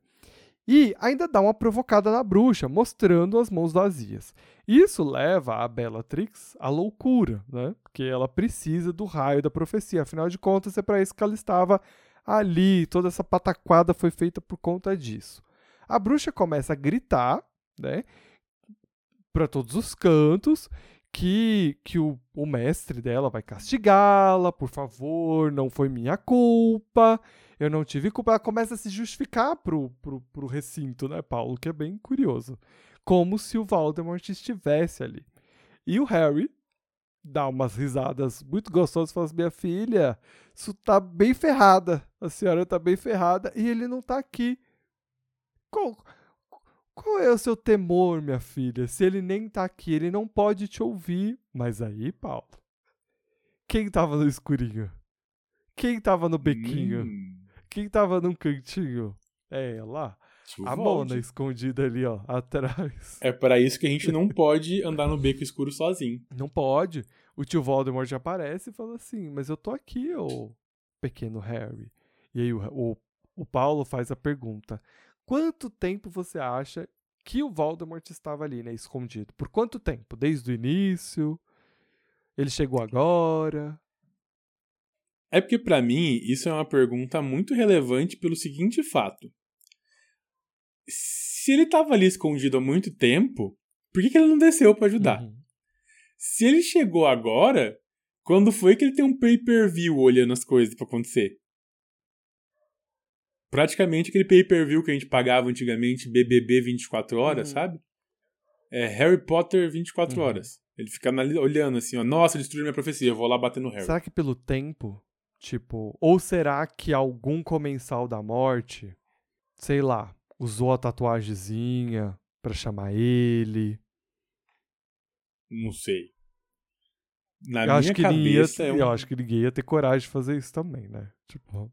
E ainda dá uma provocada na bruxa, mostrando as mãos vazias. Isso leva a Bellatrix à loucura, né? Porque ela precisa do raio da profecia. Afinal de contas, é para isso que ela estava ali. Toda essa pataquada foi feita por conta disso. A bruxa começa a gritar, né? Para todos os cantos, que, que o, o mestre dela vai castigá-la, por favor, não foi minha culpa, eu não tive culpa. Ela começa a se justificar pro, pro, pro recinto, né, Paulo? Que é bem curioso. Como se o Voldemort estivesse ali. E o Harry dá umas risadas muito gostosas e fala assim, minha filha, isso tá bem ferrada. A senhora tá bem ferrada e ele não tá aqui. Qual, qual é o seu temor, minha filha? Se ele nem tá aqui, ele não pode te ouvir. Mas aí, Paulo, quem tava no escurinho? Quem tava no bequinho? Hum. Quem tava num cantinho? É ela. A. Mona escondida ali, ó, atrás. É para isso que a gente não pode andar no beco escuro sozinho. Não pode. O tio Voldemort já aparece e fala assim: Mas eu tô aqui, ô pequeno Harry. E aí o, o, o Paulo faz a pergunta: quanto tempo você acha que o Voldemort estava ali, né, escondido? Por quanto tempo? Desde o início? Ele chegou agora? É porque para mim isso é uma pergunta muito relevante pelo seguinte fato. Se ele estava ali escondido há muito tempo, por que, que ele não desceu para ajudar? Uhum. Se ele chegou agora, quando foi que ele tem um pay-per-view olhando as coisas para acontecer? Praticamente aquele pay-per-view que a gente pagava antigamente, BBB 24 horas, Uhum. sabe? É Harry Potter 24 Uhum. horas. Ele fica olhando assim, ó, nossa, destruiu minha profecia, eu vou lá bater no Harry. Será que pelo tempo, tipo, ou será que algum comensal da morte, sei lá, usou a tatuagemzinha pra chamar ele? Não sei. Na eu minha acho que ninguém ia, cabeça é um... eu acho que ninguém ia ter coragem de fazer isso também, né? Tipo,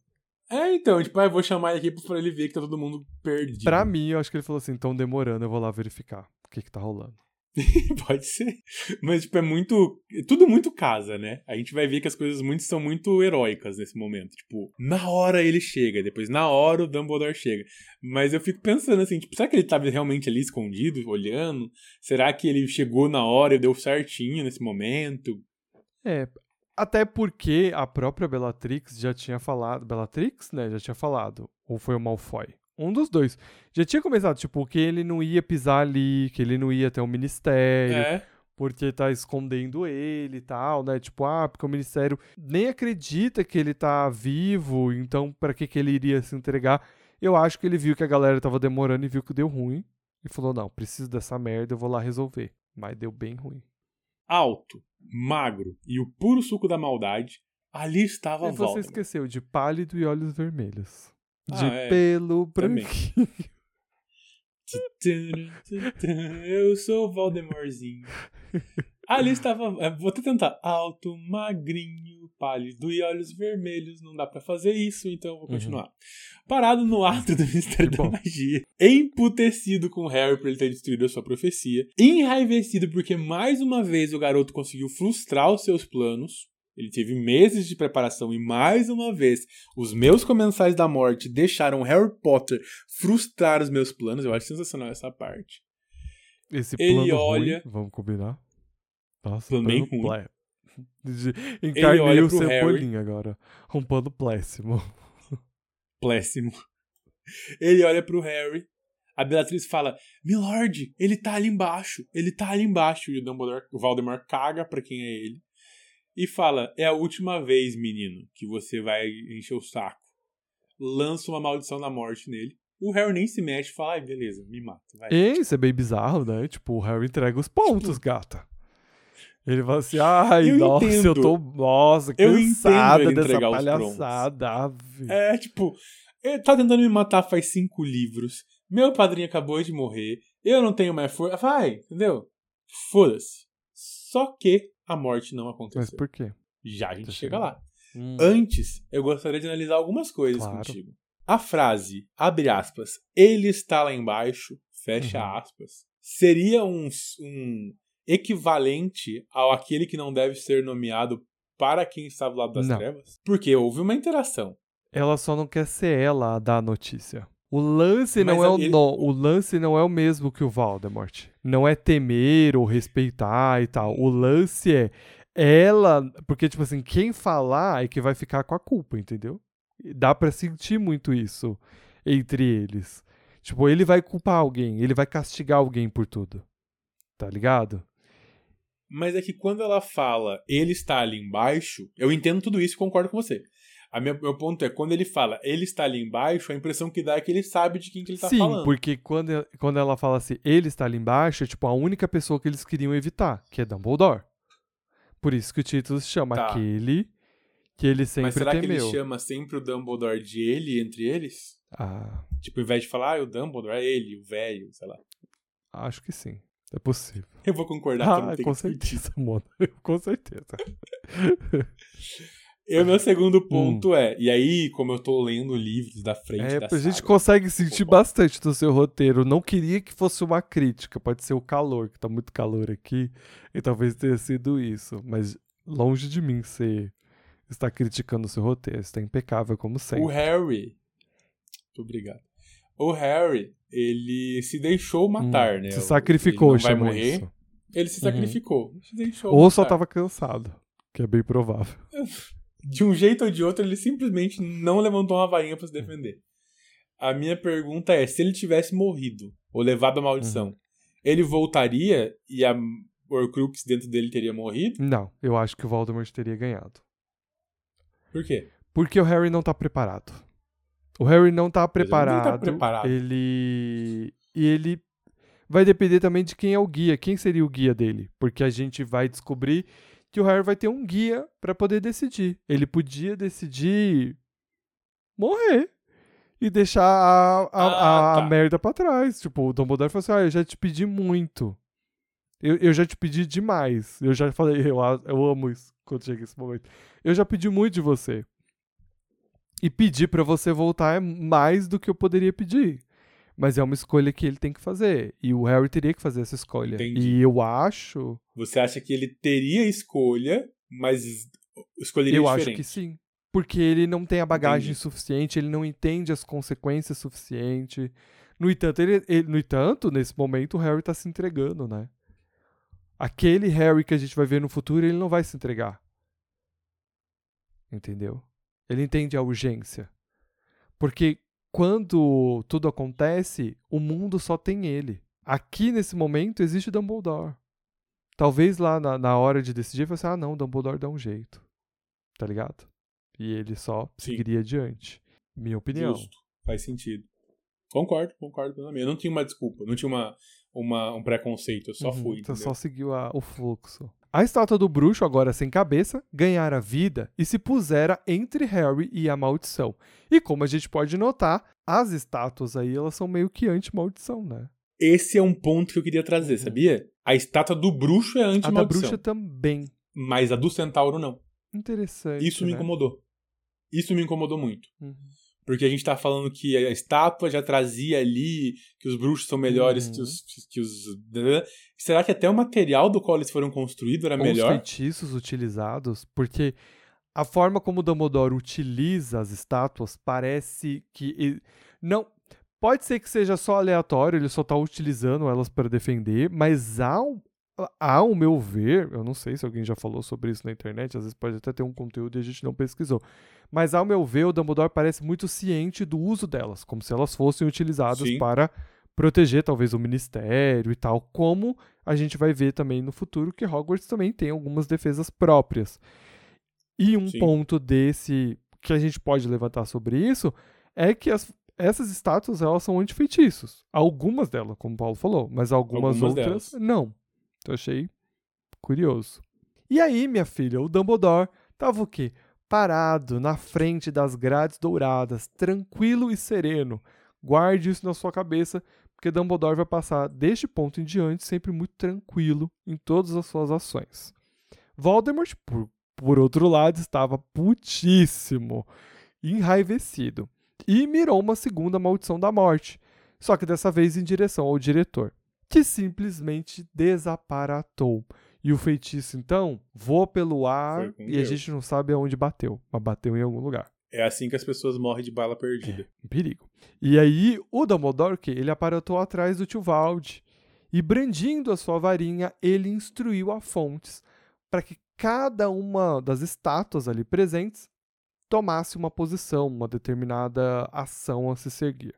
É, então, tipo, ah, eu vou chamar ele aqui pra ele ver que tá todo mundo perdido. pra mim, eu acho que ele falou assim, tão demorando, eu vou lá verificar o que que tá rolando. <laughs> Pode ser. Mas, tipo, é muito. é Tudo muito casa, né? A gente vai ver que as coisas muito, são muito heróicas nesse momento. Tipo, na hora ele chega, depois na hora o Dumbledore chega. Mas eu fico pensando assim, tipo, será que ele tava realmente ali escondido, olhando? Será que ele chegou na hora e deu certinho nesse momento? É, até porque a própria Bellatrix já tinha falado. Bellatrix, né? Já tinha falado. Ou foi o Malfoy? Um dos dois. Já tinha começado, tipo, que ele não ia pisar ali, que ele não ia ter um ministério, É. porque tá escondendo ele e tal, né? Tipo, ah, porque o ministério nem acredita que ele tá vivo, então pra que que ele iria se entregar? Eu acho que ele viu que a galera tava demorando e viu que deu ruim. E falou, não, preciso dessa merda, eu vou lá resolver. Mas deu bem ruim. Alto, magro e o puro suco da maldade, ali estava E você Voldemort. esqueceu de pálido e olhos vermelhos. Ah, De é. pelo branquinho. <laughs> Eu sou o Voldemortzinho. <laughs> Ali estava. é, Vou até tentar. Alto, magrinho, pálido e olhos vermelhos. Não dá pra fazer isso, então eu vou continuar. Parado no ato do <laughs> Ministério da. Magia. Emputecido com Harry por ele ter destruído a sua profecia. Enraivecido porque mais uma vez o garoto conseguiu frustrar os seus planos. Ele teve meses de preparação e mais uma vez os meus comensais da morte deixaram Harry Potter frustrar os meus planos. Eu acho sensacional essa parte. Esse Ele plano olha- ruim, vamos combinar? Nossa, bem ruim. plé. <laughs> Encarnei o Cebolinha agora. Um pano péssimo. Péssimo. <laughs> Ele olha pro Harry. A Bellatrix fala: Milord, ele tá ali embaixo. Ele tá ali embaixo. E o Dumbledore, o Valdemar caga pra quem é ele. E fala: É a última vez, menino, que você vai encher o saco. Lança uma maldição da morte nele. O Harry nem se mexe e fala: Ai, beleza, me mata. Vai. Isso é bem bizarro, né? Tipo, o Harry entrega os pontos, gata. Ele fala assim, ai, Eu nossa, eu entendo. tô, nossa, Eu cansada entendo ele dessa entregar os palhaçada. É, tipo, ele tá tentando me matar faz cinco livros. Meu padrinho acabou de morrer. Eu não tenho mais força. Vai, entendeu? Foda-se. Só que a morte não Mas aconteceu. por quê? Já a gente Tá chega lá. Hum. Antes, eu gostaria de analisar algumas coisas Claro. contigo. A frase, abre aspas, ele está lá embaixo, fecha Uhum. aspas, seria um, um equivalente ao aquele que não deve ser nomeado para quem está do lado das Não. trevas? Porque houve uma interação. Ela só não quer ser ela a dar a notícia. O lance Mas não é o ele- no- o lance não é o mesmo que o Voldemort. Não é temer ou respeitar e tal. O lance é ela, porque tipo assim, quem falar é que vai ficar com a culpa, entendeu? Dá pra sentir muito isso entre eles. Tipo, ele vai culpar alguém, ele vai castigar alguém por tudo. Tá ligado? Mas é que quando ela fala ele está ali embaixo, eu entendo tudo isso e concordo com você. A minha, meu ponto é, quando ele fala ele está ali embaixo, a impressão que dá é que ele sabe de quem que ele tá Sim, falando. porque quando, ela- quando ela fala assim, ele está ali embaixo, é tipo a única pessoa que eles queriam evitar, que é Dumbledore. Por isso que o título se chama Tá. aquele que ele sempre Mas será que temeu. ele chama sempre o Dumbledore de ele entre eles? Ah, Tipo, ao invés de falar, ah, o Dumbledore é ele, o velho, sei lá. acho que sim. É possível. Eu vou concordar não Ah, <laughs> com certeza, mano. Com certeza. E o meu segundo ponto é, e aí, como eu tô lendo livros da frente Hum. É, da a gente saga, consegue sentir bastante do seu roteiro. Não queria que fosse uma crítica, pode ser o calor, que tá muito calor aqui, e talvez tenha sido isso. Mas longe de mim ser estar criticando o seu roteiro, está impecável como sempre. o Harry... Muito obrigado. O Harry, ele se deixou matar, Hum, né? Se sacrificou, ele não vai morrer. isso. Ele se Uhum. sacrificou. Se deixou Ou só matar. tava cansado, que é bem provável. <laughs> De um jeito ou de outro, ele simplesmente não levantou uma varinha pra se defender. A minha pergunta é, se ele tivesse morrido, ou levado a maldição, Uhum. ele voltaria e a Horcrux dentro dele teria morrido? Não, eu acho que o Voldemort teria ganhado. Por quê? Porque o Harry não tá preparado. O Harry não tá ele não que preparado. tá preparado. Ele. E ele vai depender também de quem é o guia. Quem seria o guia dele? Porque a gente vai descobrir que o Harry vai ter um guia pra poder decidir. Ele podia decidir morrer e deixar a, a, Ah, a- a tá. merda pra trás. Tipo, o Dumbledore falou assim: ah, eu já te pedi muito. Eu, eu já te pedi demais. Eu já falei, eu, eu amo isso quando chega esse momento. Eu já pedi muito de você. E pedir pra você voltar é mais do que eu poderia pedir. Mas é uma escolha que ele tem que fazer. E o Harry teria que fazer essa escolha. Entendi. E eu acho. Você acha que ele teria escolha, mas escolheria eu diferente? acho que sim. Porque ele não tem a bagagem Entendi. suficiente, ele não entende as consequências suficiente. No entanto, ele, ele- no entanto, nesse momento, o Harry tá se entregando, né? Aquele Harry que a gente vai ver no futuro, ele não vai se entregar. Entendeu? Ele entende a urgência. Porque quando tudo acontece, o mundo só tem ele. Aqui, nesse momento, existe Dumbledore. Talvez lá na, na hora de decidir, você ah, não, Dumbledore dá um jeito. Tá ligado? E ele só Sim. seguiria adiante. Minha opinião. Justo. Faz sentido. Concordo, concordo plenamente. Eu não tinha uma desculpa, não tinha uma, uma, um preconceito, eu só Uhum, fui. Você entendeu? só seguiu a- o fluxo. A estátua do bruxo, agora sem cabeça, ganhara vida e se pusera entre Harry e a maldição. E como a gente pode notar, as estátuas aí, elas são meio que anti-maldição, né? Esse é um ponto que eu queria trazer, sabia? A estátua do bruxo é Uhum. A da anti-maldição, bruxa também. mas a do centauro não. Interessante. Isso me né? incomodou. Isso me incomodou muito. Uhum. Porque a gente tá falando que a estátua já trazia ali que os bruxos são melhores Uhum. que os. Que os Será que até o material do qual eles foram construídos era Ou os melhor? feitiços utilizados, porque a forma como o Dumbledore utiliza as estátuas parece que não pode ser que seja só aleatório, ele só tá utilizando elas para defender, mas ao ao meu ver, eu não sei se alguém já falou sobre isso na internet, às vezes pode até ter um conteúdo e a gente não pesquisou. Mas ao meu ver, o Dumbledore parece muito ciente do uso delas, como se elas fossem utilizadas Sim. para proteger talvez o ministério e tal, como a gente vai ver também no futuro que Hogwarts também tem algumas defesas próprias. E um Sim. ponto desse que a gente pode levantar sobre isso é que as- essas estátuas elas são antifeitiços. Algumas delas, como o Paulo falou, mas algumas, Algumas outras delas. não. Então achei curioso. E aí, minha filha, o Dumbledore tava o quê? Parado na frente das grades douradas, tranquilo e sereno. Guarde isso na sua cabeça, porque Dumbledore vai passar deste ponto em diante sempre muito tranquilo em todas as suas ações. Voldemort, por, por outro lado, estava putíssimo, enraivecido, e mirou uma segunda maldição da morte, só que dessa vez em direção ao diretor, que simplesmente desaparatou. E o feitiço, então, voa pelo ar e a Deus. gente não sabe aonde bateu, mas bateu em algum lugar. É assim que as pessoas morrem de bala perdida. Um perigo. E aí, o Dumbledore, ele aparatou atrás do tio Valde. E brandindo a sua varinha, ele instruiu a Fontes para que cada uma das estátuas ali presentes tomasse uma posição, uma determinada ação a se seguir.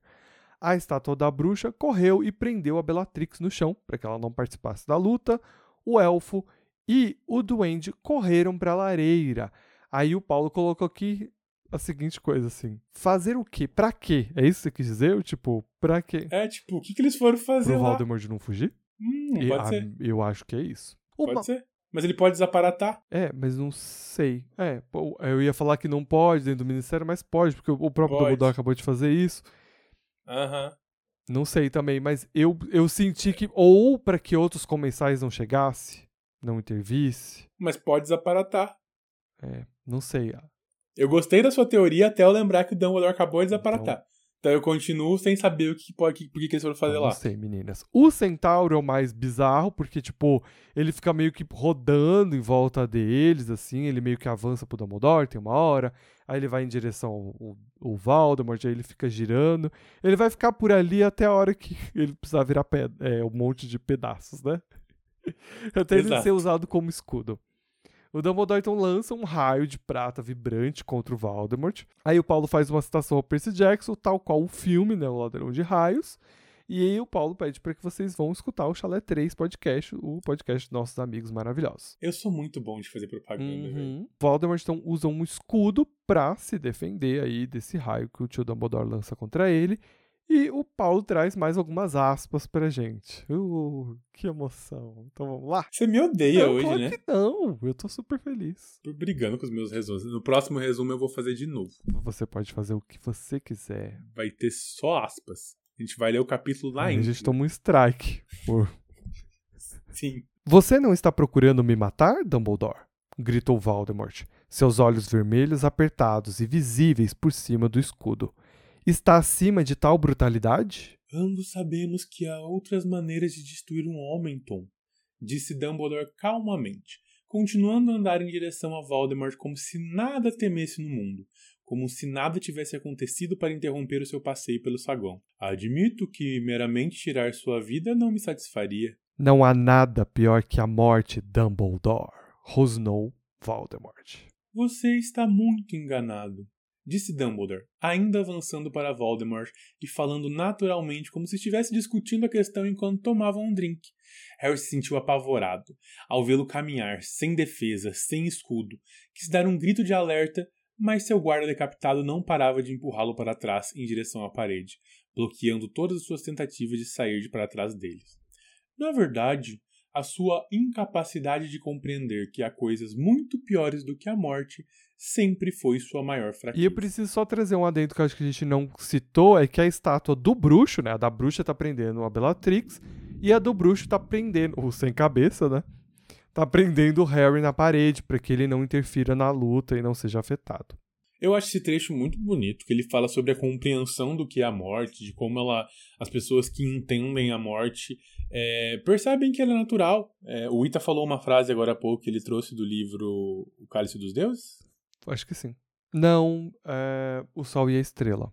A estátua da bruxa correu e prendeu a Bellatrix no chão para que ela não participasse da luta. O elfo e o duende correram para a lareira. Aí o Paulo colocou aqui a seguinte coisa assim: fazer o quê? Pra quê? É isso que você quis dizer? Eu, Tipo, pra quê? É, tipo, o que, que eles foram fazer Pro lá? Voldemort não fugir? Hum, E- pode ah, ser. Eu acho que é isso. Pode Uma- ser. Mas ele pode desaparatar. É, mas não sei. É, eu ia falar que não pode dentro do ministério, mas pode, porque o próprio. Dumbledore acabou de fazer isso. Aham. Não sei também, mas eu, eu senti que. Ou pra que outros comensais não chegasse, não intervisse. Mas pode desaparatar. É, não sei. Eu gostei da sua teoria até eu lembrar que o Dumbledore acabou de desaparatar. Então, eu continuo sem saber o que pode, por que, que eles foram fazer Eu lá. Não sei, meninas. O centauro é o mais bizarro, porque, tipo, ele fica meio que rodando em volta deles, assim, ele meio que avança pro Dumbledore, tem uma hora, aí ele vai em direção ao, ao, Voldemort, aí ele fica girando. Ele vai ficar por ali até a hora que <laughs> ele precisar virar é, um monte de pedaços, né? <laughs> Até ele Exato. ser usado como escudo. O Dumbledore então lança um raio de prata vibrante contra o Voldemort. Aí o Paulo faz uma citação ao Percy Jackson, tal qual o filme, né, o Ladrão de Raios. E aí o Paulo pede para que vocês vão escutar o Chalé 3 podcast, o podcast dos nossos amigos maravilhosos. Eu sou muito bom de fazer propaganda, velho. Uhum. Voldemort então usa um escudo pra se defender aí desse raio que o tio Dumbledore lança contra ele. E o Paulo traz mais algumas aspas pra gente. Uh, que emoção. Então vamos lá? Você me odeia Não, hoje, claro né? que não. Eu tô super feliz. Tô brigando com os meus resumos. No próximo resumo eu vou fazer de novo. Você pode fazer o que você quiser. Vai ter só aspas. A gente vai ler o capítulo lá Aí a ainda. gente toma um strike. Sim. Você não está procurando me matar, Dumbledore? gritou Voldemort, seus olhos vermelhos apertados e visíveis por cima do escudo. Está acima de tal brutalidade? Ambos sabemos que há outras maneiras de destruir um homem, Tom, disse Dumbledore calmamente, continuando a andar em direção a Voldemort como se nada temesse no mundo, como se nada tivesse acontecido para interromper o seu passeio pelo saguão. Admito que meramente tirar sua vida não me satisfaria. Não há nada pior que a morte, Dumbledore, rosnou Voldemort. Você está muito enganado, disse Dumbledore, ainda avançando para Voldemort e falando naturalmente como se estivesse discutindo a questão enquanto tomavam um drink. Harry se sentiu apavorado ao vê-lo caminhar, sem defesa, sem escudo. Quis dar um grito de alerta, mas seu guarda decapitado não parava de empurrá-lo para trás em direção à parede, bloqueando todas as suas tentativas de sair de para trás deles. Na verdade, a sua incapacidade de compreender que há coisas muito piores do que a morte sempre foi sua maior fraqueza. E eu preciso só trazer um adendo que eu acho que a gente não citou, é que a estátua do bruxo, né, a da bruxa tá prendendo a Bellatrix, e a do bruxo tá prendendo, o sem cabeça, né, tá prendendo o Harry na parede, para que ele não interfira na luta e não seja afetado. Eu acho esse trecho muito bonito, que ele fala sobre a compreensão do que é a morte, de como ela, as pessoas que entendem a morte é, percebem que ela é natural. É, o Ita falou uma frase agora há pouco que ele trouxe do livro O Cálice dos Deuses. Acho que sim. Não, é, o Sol e a Estrela.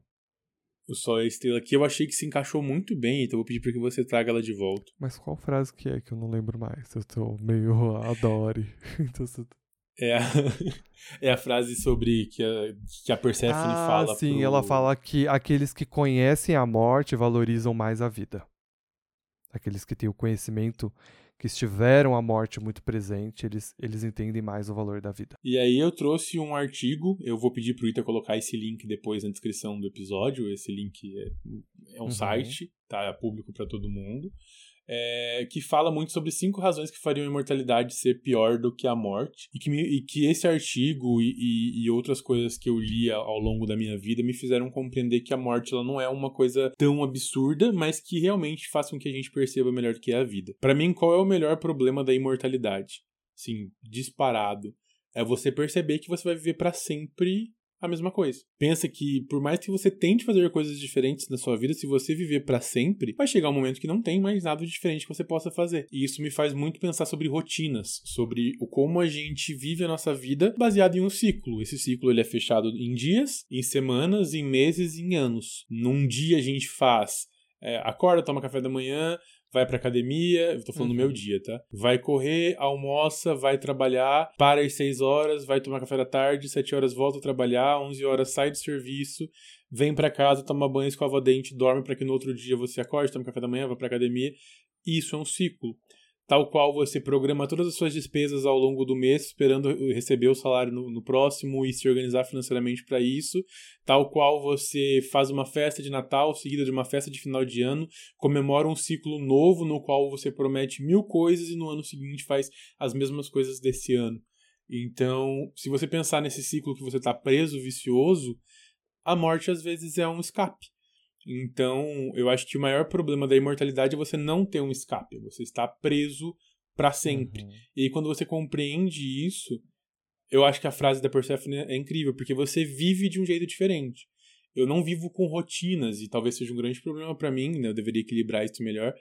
O Sol e a Estrela, que eu achei que se encaixou muito bem, então vou pedir para que você traga ela de volta. Mas qual frase que é que eu não lembro mais? Eu tô meio <laughs> adore. <laughs> É a, <laughs> é a frase sobre que a, que a Persephone ah, fala sim, pro- ela fala que aqueles que conhecem a morte valorizam mais a vida. Aqueles que têm o conhecimento, que estiveram a morte muito presente, eles, eles entendem mais o valor da vida. E aí eu trouxe um artigo, eu vou pedir pro Ita colocar esse link depois na descrição do episódio, esse link é, é um Uhum. site, tá? É público para todo mundo, é, que fala muito sobre cinco razões que fariam a imortalidade ser pior do que a morte, e que, me- e que esse artigo e, e- e outras coisas que eu li ao longo da minha vida me fizeram compreender que a morte ela não é uma coisa tão absurda, mas que realmente faz com que a gente perceba melhor que é a vida. Para mim, qual é o melhor problema da imortalidade? Sim, disparado é você perceber que você vai viver para sempre a mesma coisa. Pensa que por mais que você tente fazer coisas diferentes na sua vida, se você viver para sempre, vai chegar um momento que não tem mais nada diferente que você possa fazer. E isso me faz muito pensar sobre rotinas, sobre o como a gente vive a nossa vida baseado em um ciclo. Esse ciclo ele é fechado em dias, em semanas, em meses, em anos. Num dia a gente faz é, acorda, toma café da manhã, vai pra academia, eu tô falando do Uhum. meu dia, tá? Vai correr, almoça, vai trabalhar, para às 6 horas, vai tomar café da tarde, 7 horas volta a trabalhar, 11 horas sai do serviço, vem pra casa, toma banho, escova dente, dorme para que no outro dia você acorde, toma café da manhã, vai pra academia. Isso é um ciclo. Tal qual você programa todas as suas despesas ao longo do mês, esperando receber o salário no, no próximo e se organizar financeiramente para isso. Tal qual você faz uma festa de Natal seguida de uma festa de final de ano, comemora um ciclo novo no qual você promete mil coisas e no ano seguinte faz as mesmas coisas desse ano. Então, se você pensar nesse ciclo que você está preso, vicioso, a morte às vezes é um escape. Então, eu acho que o maior problema da imortalidade é você não ter um escape, você está preso para sempre. Uhum. E aí, quando você compreende isso, eu acho que a frase da Persephone é incrível, porque você vive de um jeito diferente. Eu não vivo com rotinas, e talvez seja um grande problema para mim, né? Eu deveria equilibrar isso melhor.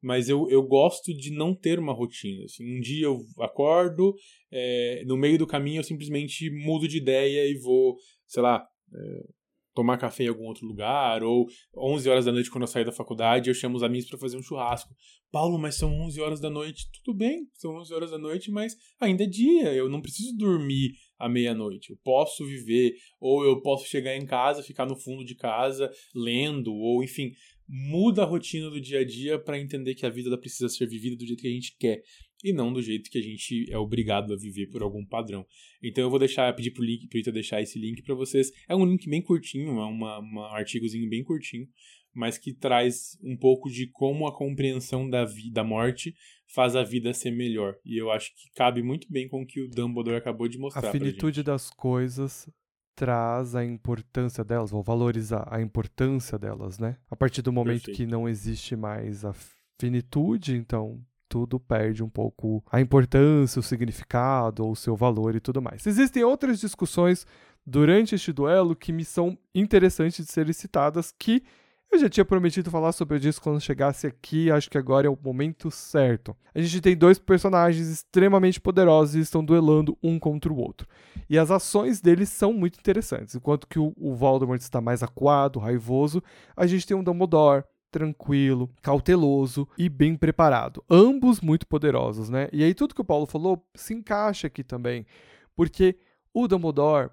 Mas eu, eu gosto de não ter uma rotina. Assim, um dia eu acordo, é, no meio do caminho eu simplesmente mudo de ideia e vou, sei lá, é, tomar café em algum outro lugar, ou 11 horas da noite quando eu sair da faculdade, eu chamo os amigos para fazer um churrasco. Paulo, mas são 11 horas da noite. Tudo bem, são 11 horas da noite, mas ainda é dia, eu não preciso dormir à meia-noite. Eu posso viver, ou eu posso chegar em casa, ficar no fundo de casa lendo, ou enfim, muda a rotina do dia a dia para entender que a vida precisa ser vivida do jeito que a gente quer e não do jeito que a gente é obrigado a viver por algum padrão. Então eu vou deixar, pedir pro link, pro Ita deixar esse link para vocês. É um link bem curtinho, é uma, um artigozinho bem curtinho, mas que traz um pouco de como a compreensão da vida, da morte faz a vida ser melhor. E eu acho que cabe muito bem com o que o Dumbledore acabou de mostrar. A finitude das coisas traz a importância delas, ou valorizar a importância delas, né? A partir do momento Perfeito. que não existe mais a finitude, então tudo perde um pouco a importância, o significado, ou o seu valor e tudo mais. Existem outras discussões durante este duelo que me são interessantes de serem citadas, que eu já tinha prometido falar sobre isso quando chegasse aqui, acho que agora é o momento certo. A gente tem dois personagens extremamente poderosos e estão duelando um contra o outro. E as ações deles são muito interessantes. Enquanto que o, o Voldemort está mais acuado, raivoso, a gente tem um Dumbledore tranquilo, cauteloso e bem preparado. Ambos muito poderosos, né? E aí tudo que o Paulo falou se encaixa aqui também, porque o Dumbledore,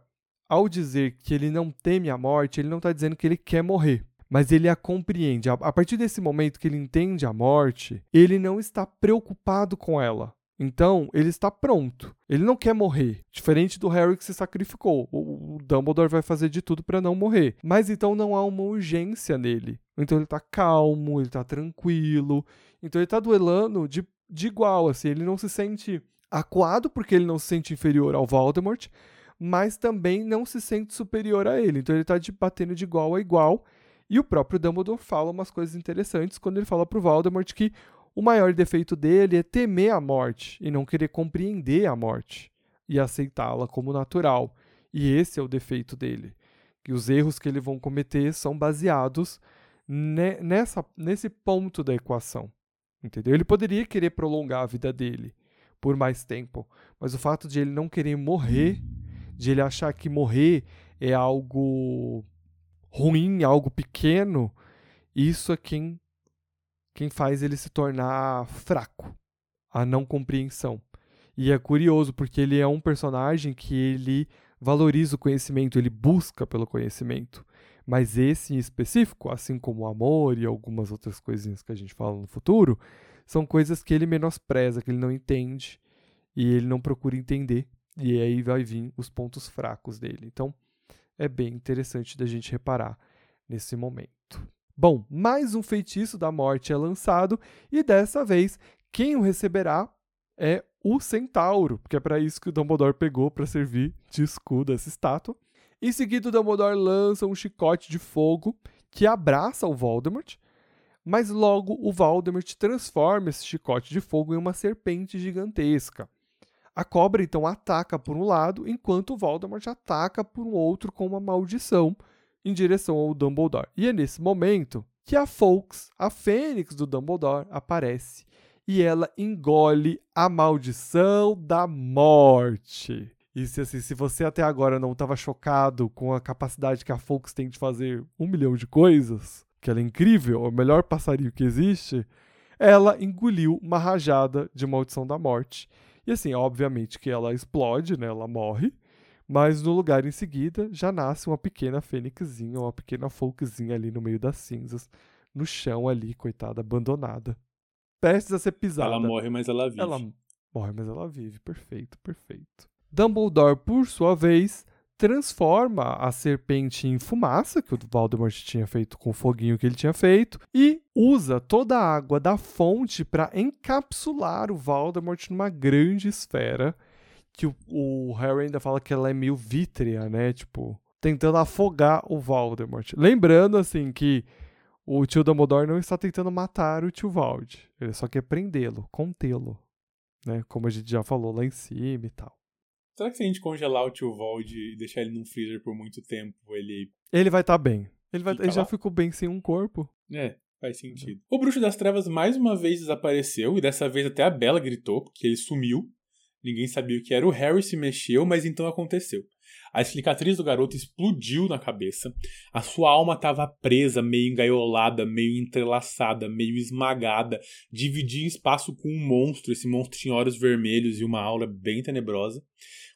ao dizer que ele não teme a morte, ele não está dizendo que ele quer morrer mas ele a compreende. A partir desse momento que ele entende a morte, ele não está preocupado com ela. Então, ele está pronto. Ele não quer morrer. Diferente do Harry que se sacrificou. O Dumbledore vai fazer de tudo para não morrer. Mas então não há uma urgência nele. Então ele está calmo, ele está tranquilo. Então ele está duelando de, de igual, assim. Ele não se sente acuado porque ele não se sente inferior ao Voldemort, mas também não se sente superior a ele. Então ele está batendo de igual a igual e o próprio Dumbledore fala umas coisas interessantes quando ele fala pro Voldemort que o maior defeito dele é temer a morte e não querer compreender a morte e aceitá-la como natural. E esse é o defeito dele. Que os erros que ele vão cometer são baseados ne nessa, nesse ponto da equação. Entendeu? Ele poderia querer prolongar a vida dele por mais tempo, mas o fato de ele não querer morrer, de ele achar que morrer é algo ruim, algo pequeno, isso é quem, quem faz ele se tornar fraco, a não compreensão. E é curioso porque ele é um personagem que ele valoriza o conhecimento, ele busca pelo conhecimento. Mas esse em específico, assim como o amor e algumas outras coisinhas que a gente fala no futuro, são coisas que ele menospreza, que ele não entende e ele não procura entender. E aí vai vir os pontos fracos dele. Então, é bem interessante da gente reparar nesse momento. Bom, mais um feitiço da morte é lançado e dessa vez quem o receberá é o centauro, porque é para isso que o Dumbledore pegou para servir de escudo essa estátua. Em seguida, o Dumbledore lança um chicote de fogo que abraça o Voldemort, mas logo o Voldemort transforma esse chicote de fogo em uma serpente gigantesca. A cobra então ataca por um lado, enquanto o Voldemort ataca por um outro com uma maldição em direção ao Dumbledore. E é nesse momento que a Fawkes, a fênix do Dumbledore, aparece e ela engole a maldição da morte. E se, assim, se você até agora não estava chocado com a capacidade que a Fawkes tem de fazer um milhão de coisas, que ela é incrível, é o melhor passarinho que existe, ela engoliu uma rajada de maldição da morte. E assim, obviamente que ela explode, né? Ela morre. Mas no lugar em seguida já nasce uma pequena fênixzinha, uma pequena folkzinha ali no meio das cinzas, no chão ali, coitada, abandonada. Prestes a ser pisada. Ela morre, mas ela vive. Ela morre, mas ela vive. Perfeito, perfeito. Dumbledore, por sua vez, transforma a serpente em fumaça, que o Voldemort tinha feito com o foguinho que ele tinha feito, e usa toda a água da fonte para encapsular o Voldemort numa grande esfera, que o, o, Harry ainda fala que ela é meio vítrea, né? Tipo, tentando afogar o Voldemort. Lembrando, assim, que o tio Dumbledore não está tentando matar o tio Vald, ele só quer prendê-lo, contê-lo, né? Como a gente já falou lá em cima e tal. Será que se a gente congelar o tio Vold e deixar ele num freezer por muito tempo, ele. Ele vai estar tá bem. Ele, vai, ele já ficou bem sem um corpo. É, faz sentido. O Bruxo das Trevas mais uma vez desapareceu, e dessa vez até a Bela gritou, porque ele sumiu. Ninguém sabia o que era. O Harry se mexeu, mas então aconteceu. A cicatriz do garoto explodiu na cabeça. A sua alma estava presa, meio engaiolada, meio entrelaçada, meio esmagada. Dividia espaço com um monstro. Esse monstro tinha olhos vermelhos e uma aura bem tenebrosa.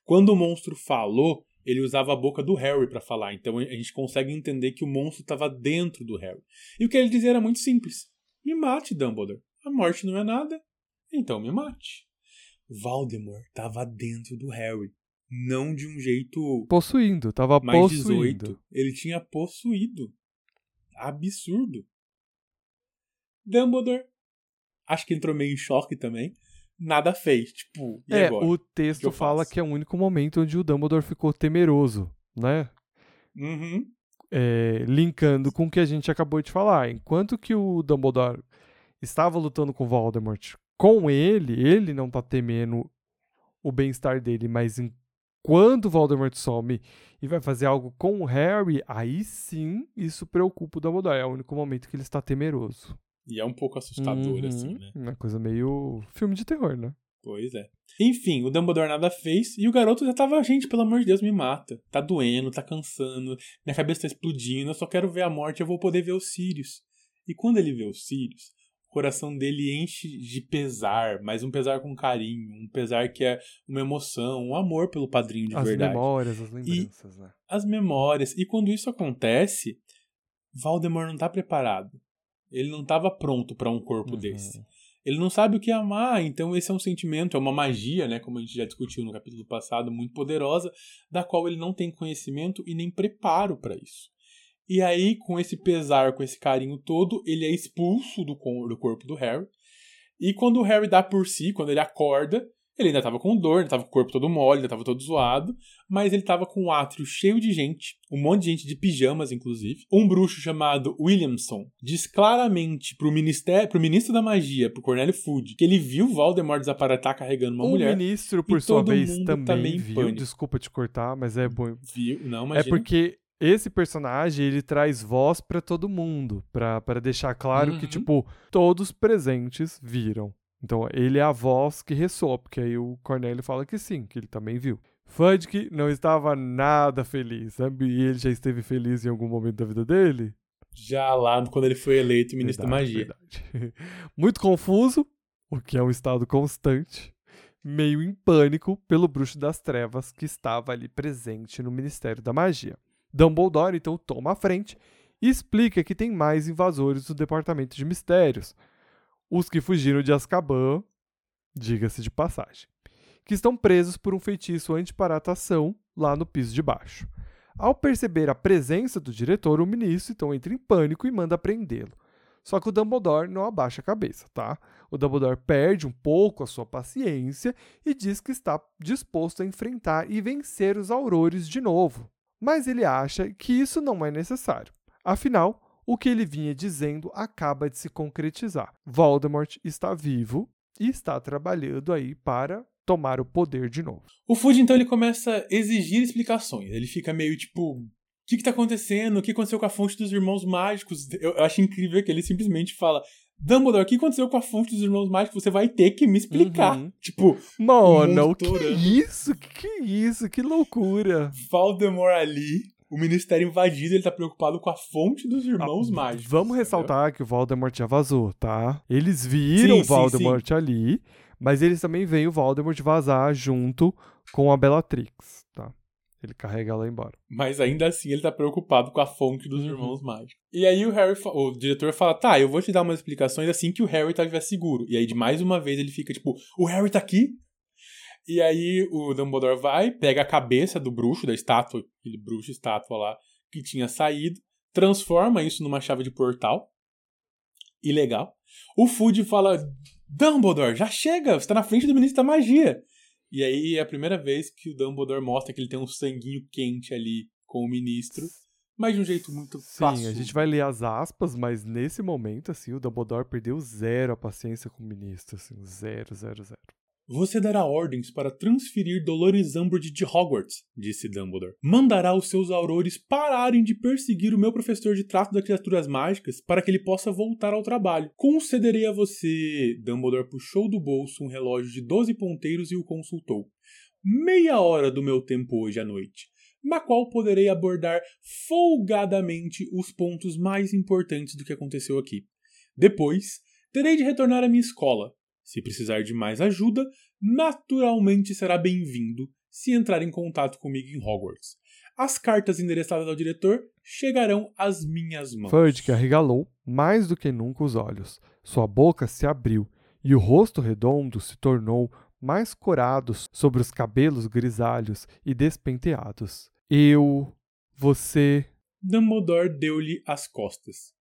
Quando o monstro falou, ele usava a boca do Harry para falar. Então a gente consegue entender que o monstro estava dentro do Harry. E o que ele dizia era muito simples: Me mate, Dumbledore. A morte não é nada, então me mate. Voldemort estava dentro do Harry. Não de um jeito. Possuindo, tava mais possuindo. 18. Ele tinha possuído. Absurdo. Dumbledore. Acho que entrou meio em choque também. Nada fez. Tipo, e é, agora? o que texto eu fala faço? que é o único momento onde o Dumbledore ficou temeroso, né? Uhum. É, linkando com o que a gente acabou de falar. Enquanto que o Dumbledore estava lutando com Voldemort com ele, ele não tá temendo o bem-estar dele, mas enquanto Voldemort some e vai fazer algo com o Harry, aí sim isso preocupa o Dumbledore. É o único momento que ele está temeroso. E é um pouco assustador, Uhum. assim, né? Uma coisa meio filme de terror, né? Pois é. Enfim, o Dumbledore nada fez e o garoto já tava, gente, pelo amor de Deus, me mata. Tá doendo, tá cansando, minha cabeça tá explodindo, eu só quero ver a morte, eu vou poder ver os Sirius. E quando ele vê os Sirius, o coração dele enche de pesar, mas um pesar com carinho, um pesar que é uma emoção, um amor pelo padrinho de as verdade. memórias, as lembranças, né? As memórias. E quando isso acontece, Voldemort não tá preparado. Ele não tava pronto pra um corpo Uhum. desse. Ele não sabe o que é amar, então esse é um sentimento, é uma magia, né, como a gente já discutiu no capítulo passado, muito poderosa, da qual ele não tem conhecimento e nem preparo para isso. E aí, com esse pesar, com esse carinho todo, ele é expulso do, do corpo do Harry. E quando o Harry dá por si, quando ele acorda, ele ainda tava com dor, ainda tava com o corpo todo mole, ainda tava todo zoado, mas ele tava com um átrio cheio de gente, um monte de gente de pijamas, inclusive. Um bruxo chamado Williamson diz claramente pro, ministério, pro ministro da magia, pro Cornélio Fudge, que ele viu Voldemort desaparecer carregando uma o mulher. ministro, por sua vez, mundo também viu. pânico. Desculpa te cortar, mas é bom. Viu? Não, É imagina. porque esse personagem, ele traz voz pra todo mundo, pra pra deixar claro que, Uhum. tipo, todos presentes viram. Então, ele é a voz que ressoa, porque aí o Cornélio fala que sim, que ele também viu. Fudge não estava nada feliz, sabe? E ele já esteve feliz em algum momento da vida dele? Já lá, quando ele foi eleito ministro da Verdade, magia. verdade. <laughs> Muito confuso, o que é um estado constante, meio em pânico pelo bruxo das trevas que estava ali presente no Ministério da Magia. Dumbledore então toma a frente e explica que tem mais invasores do Departamento de Mistérios, os que fugiram de Azkaban, diga-se de passagem, que estão presos por um feitiço antiparatação lá no piso de baixo. Ao perceber a presença do diretor, o ministro então entra em pânico e manda prendê-lo. Só que o Dumbledore não abaixa a cabeça, tá? O Dumbledore perde um pouco a sua paciência e diz que está disposto a enfrentar e vencer os aurores de novo. Mas ele acha que isso não é necessário. Afinal, o que ele vinha dizendo acaba de se concretizar. Voldemort está vivo e está trabalhando aí para tomar o poder de novo. O Fudge, então, ele começa a exigir explicações. Ele fica meio tipo. O que, que tá acontecendo? O que aconteceu com a fonte dos irmãos mágicos? Eu, eu acho incrível que ele simplesmente fala: Dumbledore, o que aconteceu com a fonte dos irmãos mágicos? Você vai ter que me explicar. Uhum. Tipo, Mano, o que torando. isso? Que que é isso? Que loucura! Voldemort ali, o ministério invadido, ele tá preocupado com a fonte dos irmãos Ah, mágicos. Vamos entendeu? ressaltar que o Voldemort já vazou, tá? Eles viram Sim, o sim, Voldemort ali, mas eles também veem o Voldemort vazar junto com a Bellatrix, tá? Ele carrega ela embora. Mas ainda assim ele tá preocupado com a fonte dos Uhum. irmãos mágicos. E aí o Harry, o diretor fala: "Tá, eu vou te dar umas explicações assim que o Harry tá estiver seguro". E aí de mais uma vez ele fica tipo: "O Harry tá aqui?" E aí o Dumbledore vai, pega a cabeça do bruxo, da estátua, aquele bruxo estátua lá que tinha saído, transforma isso numa chave de portal. Ilegal. O Fudge fala: "Dumbledore, já chega, você tá na frente do ministro da magia". E aí é a primeira vez que o Dumbledore mostra que ele tem um sanguinho quente ali com o ministro, mas de um jeito muito Sim, fácil. a gente vai ler as aspas, mas nesse momento, assim, o Dumbledore perdeu zero a paciência com o ministro, assim, zero, zero, zero. Você dará ordens para transferir Dolores Umbridge de Hogwarts, disse Dumbledore. Mandará os seus aurores pararem de perseguir o meu professor de trato das criaturas mágicas para que ele possa voltar ao trabalho. Concederei a você. Dumbledore puxou do bolso um relógio de 12 ponteiros e o consultou. Meia hora do meu tempo hoje à noite, na qual poderei abordar folgadamente os pontos mais importantes do que aconteceu aqui. Depois, terei de retornar à minha escola. Se precisar de mais ajuda, naturalmente será bem-vindo se entrar em contato comigo em Hogwarts. As cartas endereçadas ao diretor chegarão às minhas mãos. Fudge arregalou mais do que nunca os olhos. Sua boca se abriu e o rosto redondo se tornou mais corado sobre os cabelos grisalhos e despenteados. Eu. Você. Dumbledore deu-lhe as costas.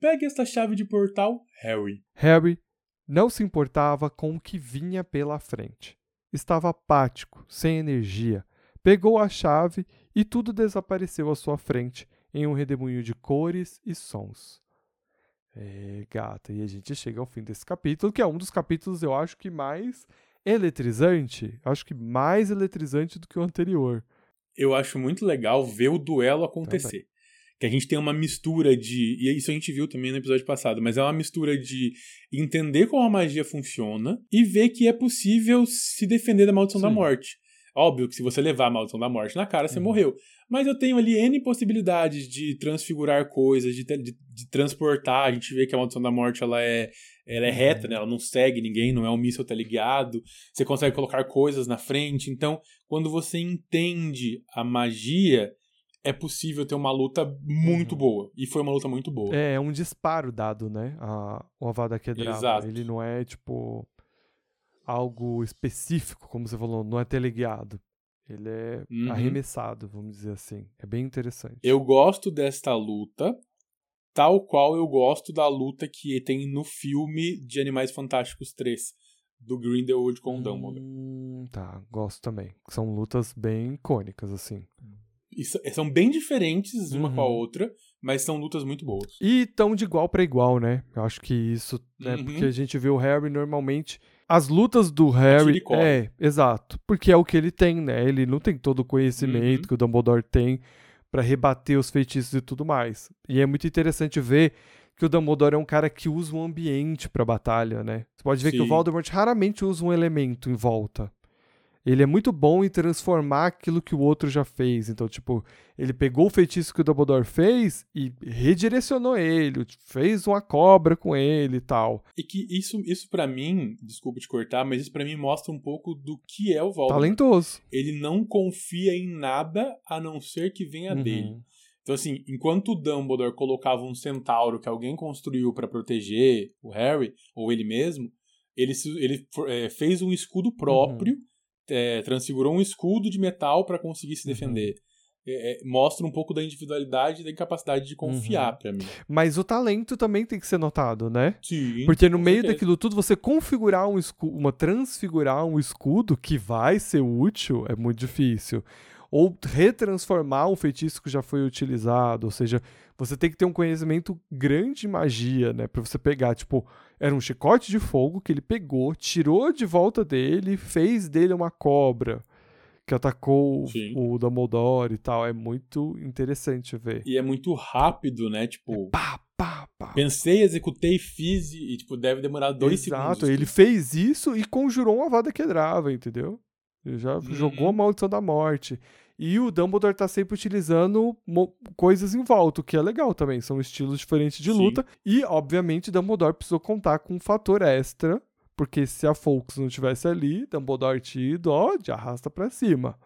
Pegue esta chave de portal, Harry. Harry não se importava com o que vinha pela frente. Estava apático, sem energia. Pegou a chave e tudo desapareceu à sua frente em um redemoinho de cores e sons. É, gata, e a gente chega ao fim desse capítulo, que é um dos capítulos, eu acho que mais eletrizante. Acho que mais eletrizante do que o anterior. Eu acho muito legal ver o duelo acontecer. Também. Que a gente tem uma mistura de. E isso a gente viu também no episódio passado, mas é uma mistura de entender como a magia funciona e ver que é possível se defender da maldição da Sim. morte. Óbvio que se você levar a maldição da morte na cara, você Uhum. morreu. Mas eu tenho ali N possibilidades de transfigurar coisas, de, de- de transportar. A gente vê que a maldição da morte ela é, ela é Uhum. reta, né? ela não segue ninguém, não é um míssil teleguiado. Você consegue colocar coisas na frente. Então, quando você entende a magia, é possível ter uma luta muito Uhum. boa. E foi uma luta muito boa. É, é um disparo dado, né? A, o Avada Kedavra. Exato. Ele não é, tipo, algo específico, como você falou, não é teleguiado. Ele é Uhum. arremessado, vamos dizer assim. É bem interessante. Eu gosto desta luta, tal qual eu gosto da luta que tem no filme de Animais Fantásticos 3, do Grindelwald com o Dumbledore. Hum, tá, gosto também. São lutas bem icônicas, assim. São bem diferentes uma com a Uhum. outra, mas são lutas muito boas. E tão de igual pra igual, né? Eu acho que isso, né? Uhum. Porque a gente vê o Harry normalmente. As lutas do Harry. É, exato. Porque é o que ele tem, né? Ele não tem todo o conhecimento Uhum. que o Dumbledore tem pra rebater os feitiços e tudo mais. E é muito interessante ver que o Dumbledore é um cara que usa o ambiente pra batalha, né? Você pode ver que o Sim. Voldemort raramente usa um elemento em volta. Ele é muito bom em transformar aquilo que o outro já fez. Então, tipo, ele pegou o feitiço que o Dumbledore fez e redirecionou ele, fez uma cobra com ele e tal. E que isso, isso para mim, desculpa te cortar, mas isso pra mim mostra um pouco do que é o Voldemort. Talentoso. Ele não confia em nada a não ser que venha Uhum. dele. Então, assim, enquanto o Dumbledore colocava um centauro que alguém construiu pra proteger o Harry, ou ele mesmo, ele, ele é, fez um escudo próprio, é, transfigurou um escudo de metal pra conseguir se Uhum. defender. É, é, mostra um pouco da individualidade e da incapacidade de confiar Uhum. pra mim. Mas o talento também tem que ser notado, né? Sim. Porque no meio certeza. daquilo tudo, você configurar um escudo, uma transfigurar um escudo que vai ser útil é muito difícil. Ou retransformar um feitiço que já foi utilizado. Ou seja, você tem que ter um conhecimento grande de magia, né? Pra você pegar, tipo, era um chicote de fogo que ele pegou, tirou de volta dele, fez dele uma cobra que atacou Sim. o Dumbledore e tal. É muito interessante ver. E é muito rápido, né? Tipo, Pá, pá, pá. pensei, executei, fiz e, tipo, deve demorar dois Exato, segundos. ele fez isso e conjurou uma vada quebrava, entendeu? Ele já Uhum. jogou a maldição da morte. E o Dumbledore tá sempre utilizando coisas em volta, o que é legal também. São estilos diferentes de Sim. luta. E, obviamente, Dumbledore precisou contar com um fator extra, porque se a Fawkes não tivesse ali, Dumbledore tinha ido, ó, de arrasta pra cima.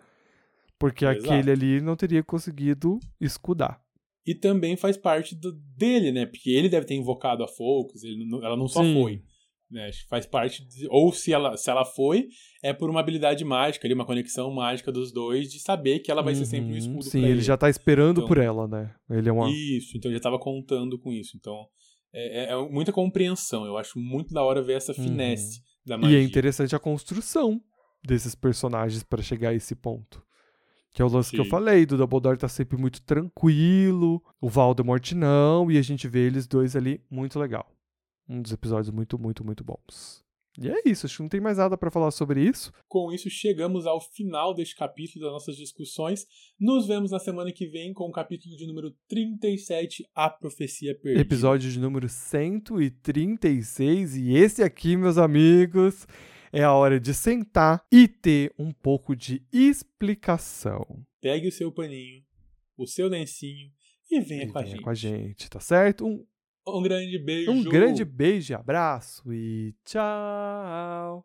Porque Exato. aquele ali não teria conseguido escudar. E também faz parte do- dele, né? Porque ele deve ter invocado a Focus, ele ela não só Sim. foi. Né? Faz parte. de- ou se ela, se ela foi, é por uma habilidade mágica, ali, uma conexão mágica dos dois, de saber que ela vai ser sempre um Uhum, escudo Sim, pra ele, já tá esperando Então- por ela, né? Ele é uma. Isso, então ele já tava contando com isso. Então, é, é- é muita compreensão. Eu acho muito da hora ver essa finesse da Uhum. E magia. é interessante a construção desses personagens para chegar a esse ponto. Que é o lance que eu Sim. falei, do Dumbledore tá sempre muito tranquilo, o Voldemort não, e a gente vê eles dois ali muito legal. Um dos episódios muito, muito, muito bons. E é isso, acho que não tem mais nada para falar sobre isso. Com isso, chegamos ao final deste capítulo das nossas discussões. Nos vemos na semana que vem com o capítulo de número 37, A Profecia Perdida. Episódio de número 136, e esse aqui, meus amigos, é a hora de sentar e ter um pouco de explicação. Pegue o seu paninho, o seu lencinho e venha, E com, a venha gente. com a gente, tá certo? Um Um grande beijo. Um grande beijo e abraço e tchau!